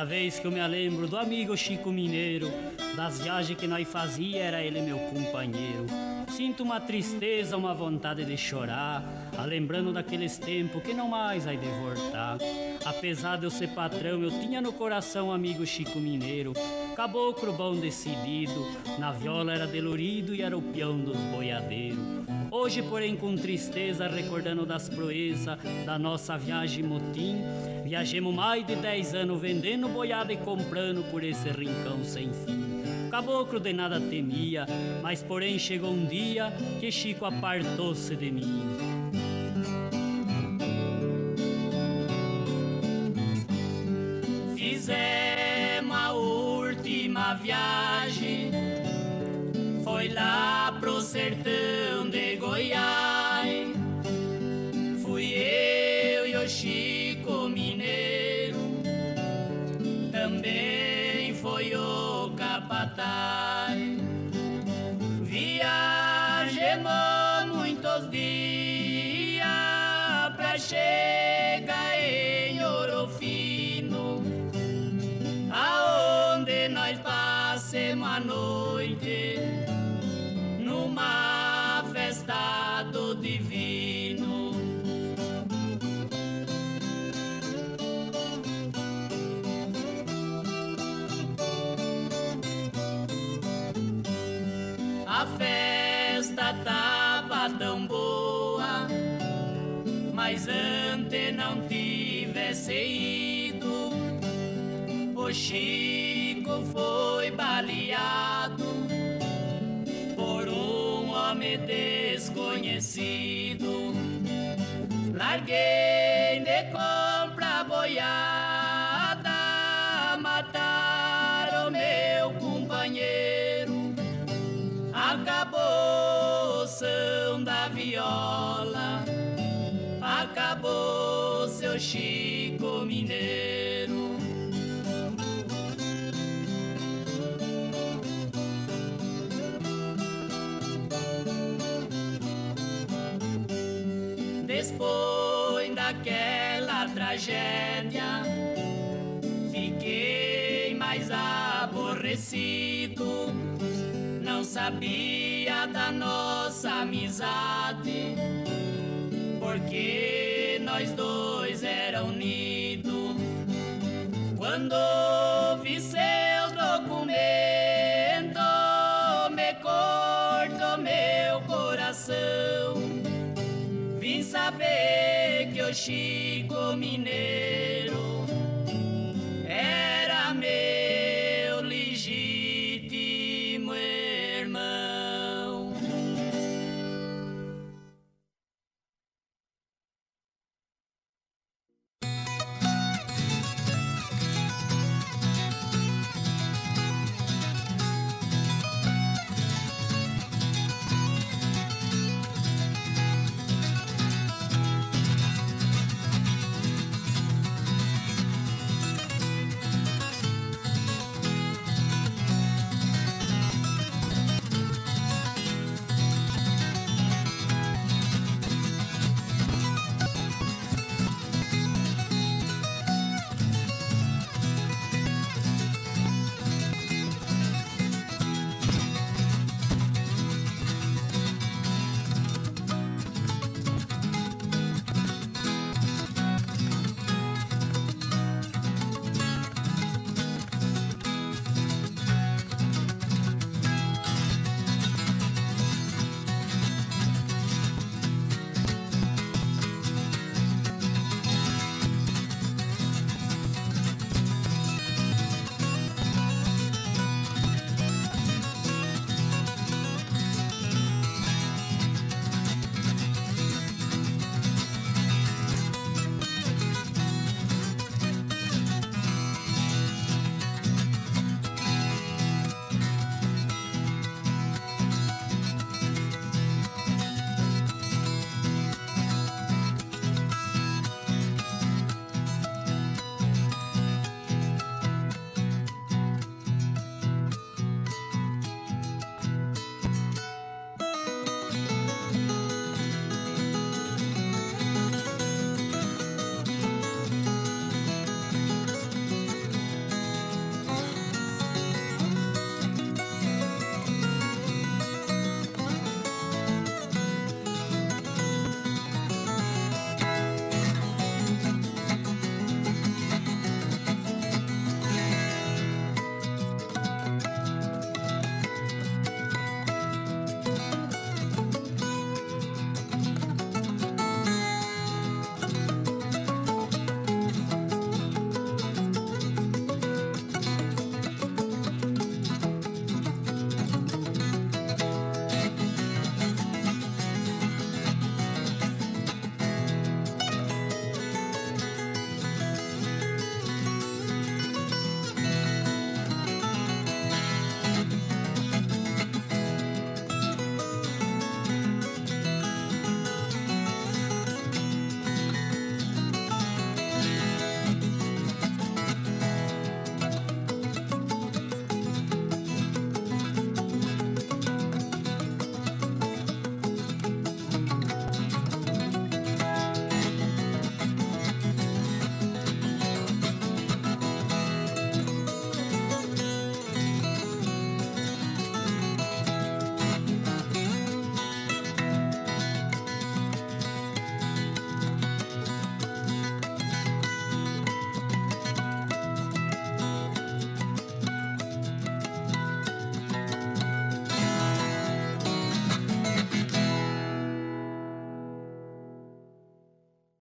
Vez que eu me lembro do amigo Chico Mineiro, das viagens que nós fazia, era ele meu companheiro. Sinto uma tristeza, uma vontade de chorar, a lembrando daqueles tempos que não mais vai de voltar. Apesar de eu ser patrão, eu tinha no coração amigo Chico Mineiro, caboclo bom decidido, na viola era delurido e era o peão dos boiadeiros. Hoje, porém, com tristeza, recordando das proezas da nossa viagem motim, Viajemos mais de dez anos vendendo boiada e comprando por esse rincão sem fim. Caboclo de nada temia, mas porém chegou um dia que Chico apartou-se de mim. Fizemos a última viagem, foi lá pro sertão de Goiás. O Chico foi baleado por um homem desconhecido. Larguei de compra boiada, mataram meu companheiro. Acabou o som da viola, acabou seu Chico Depois daquela tragédia, fiquei mais aborrecido. Não sabia da nossa amizade, porque nós dois era unidos. Quando vi seus coração. Vim saber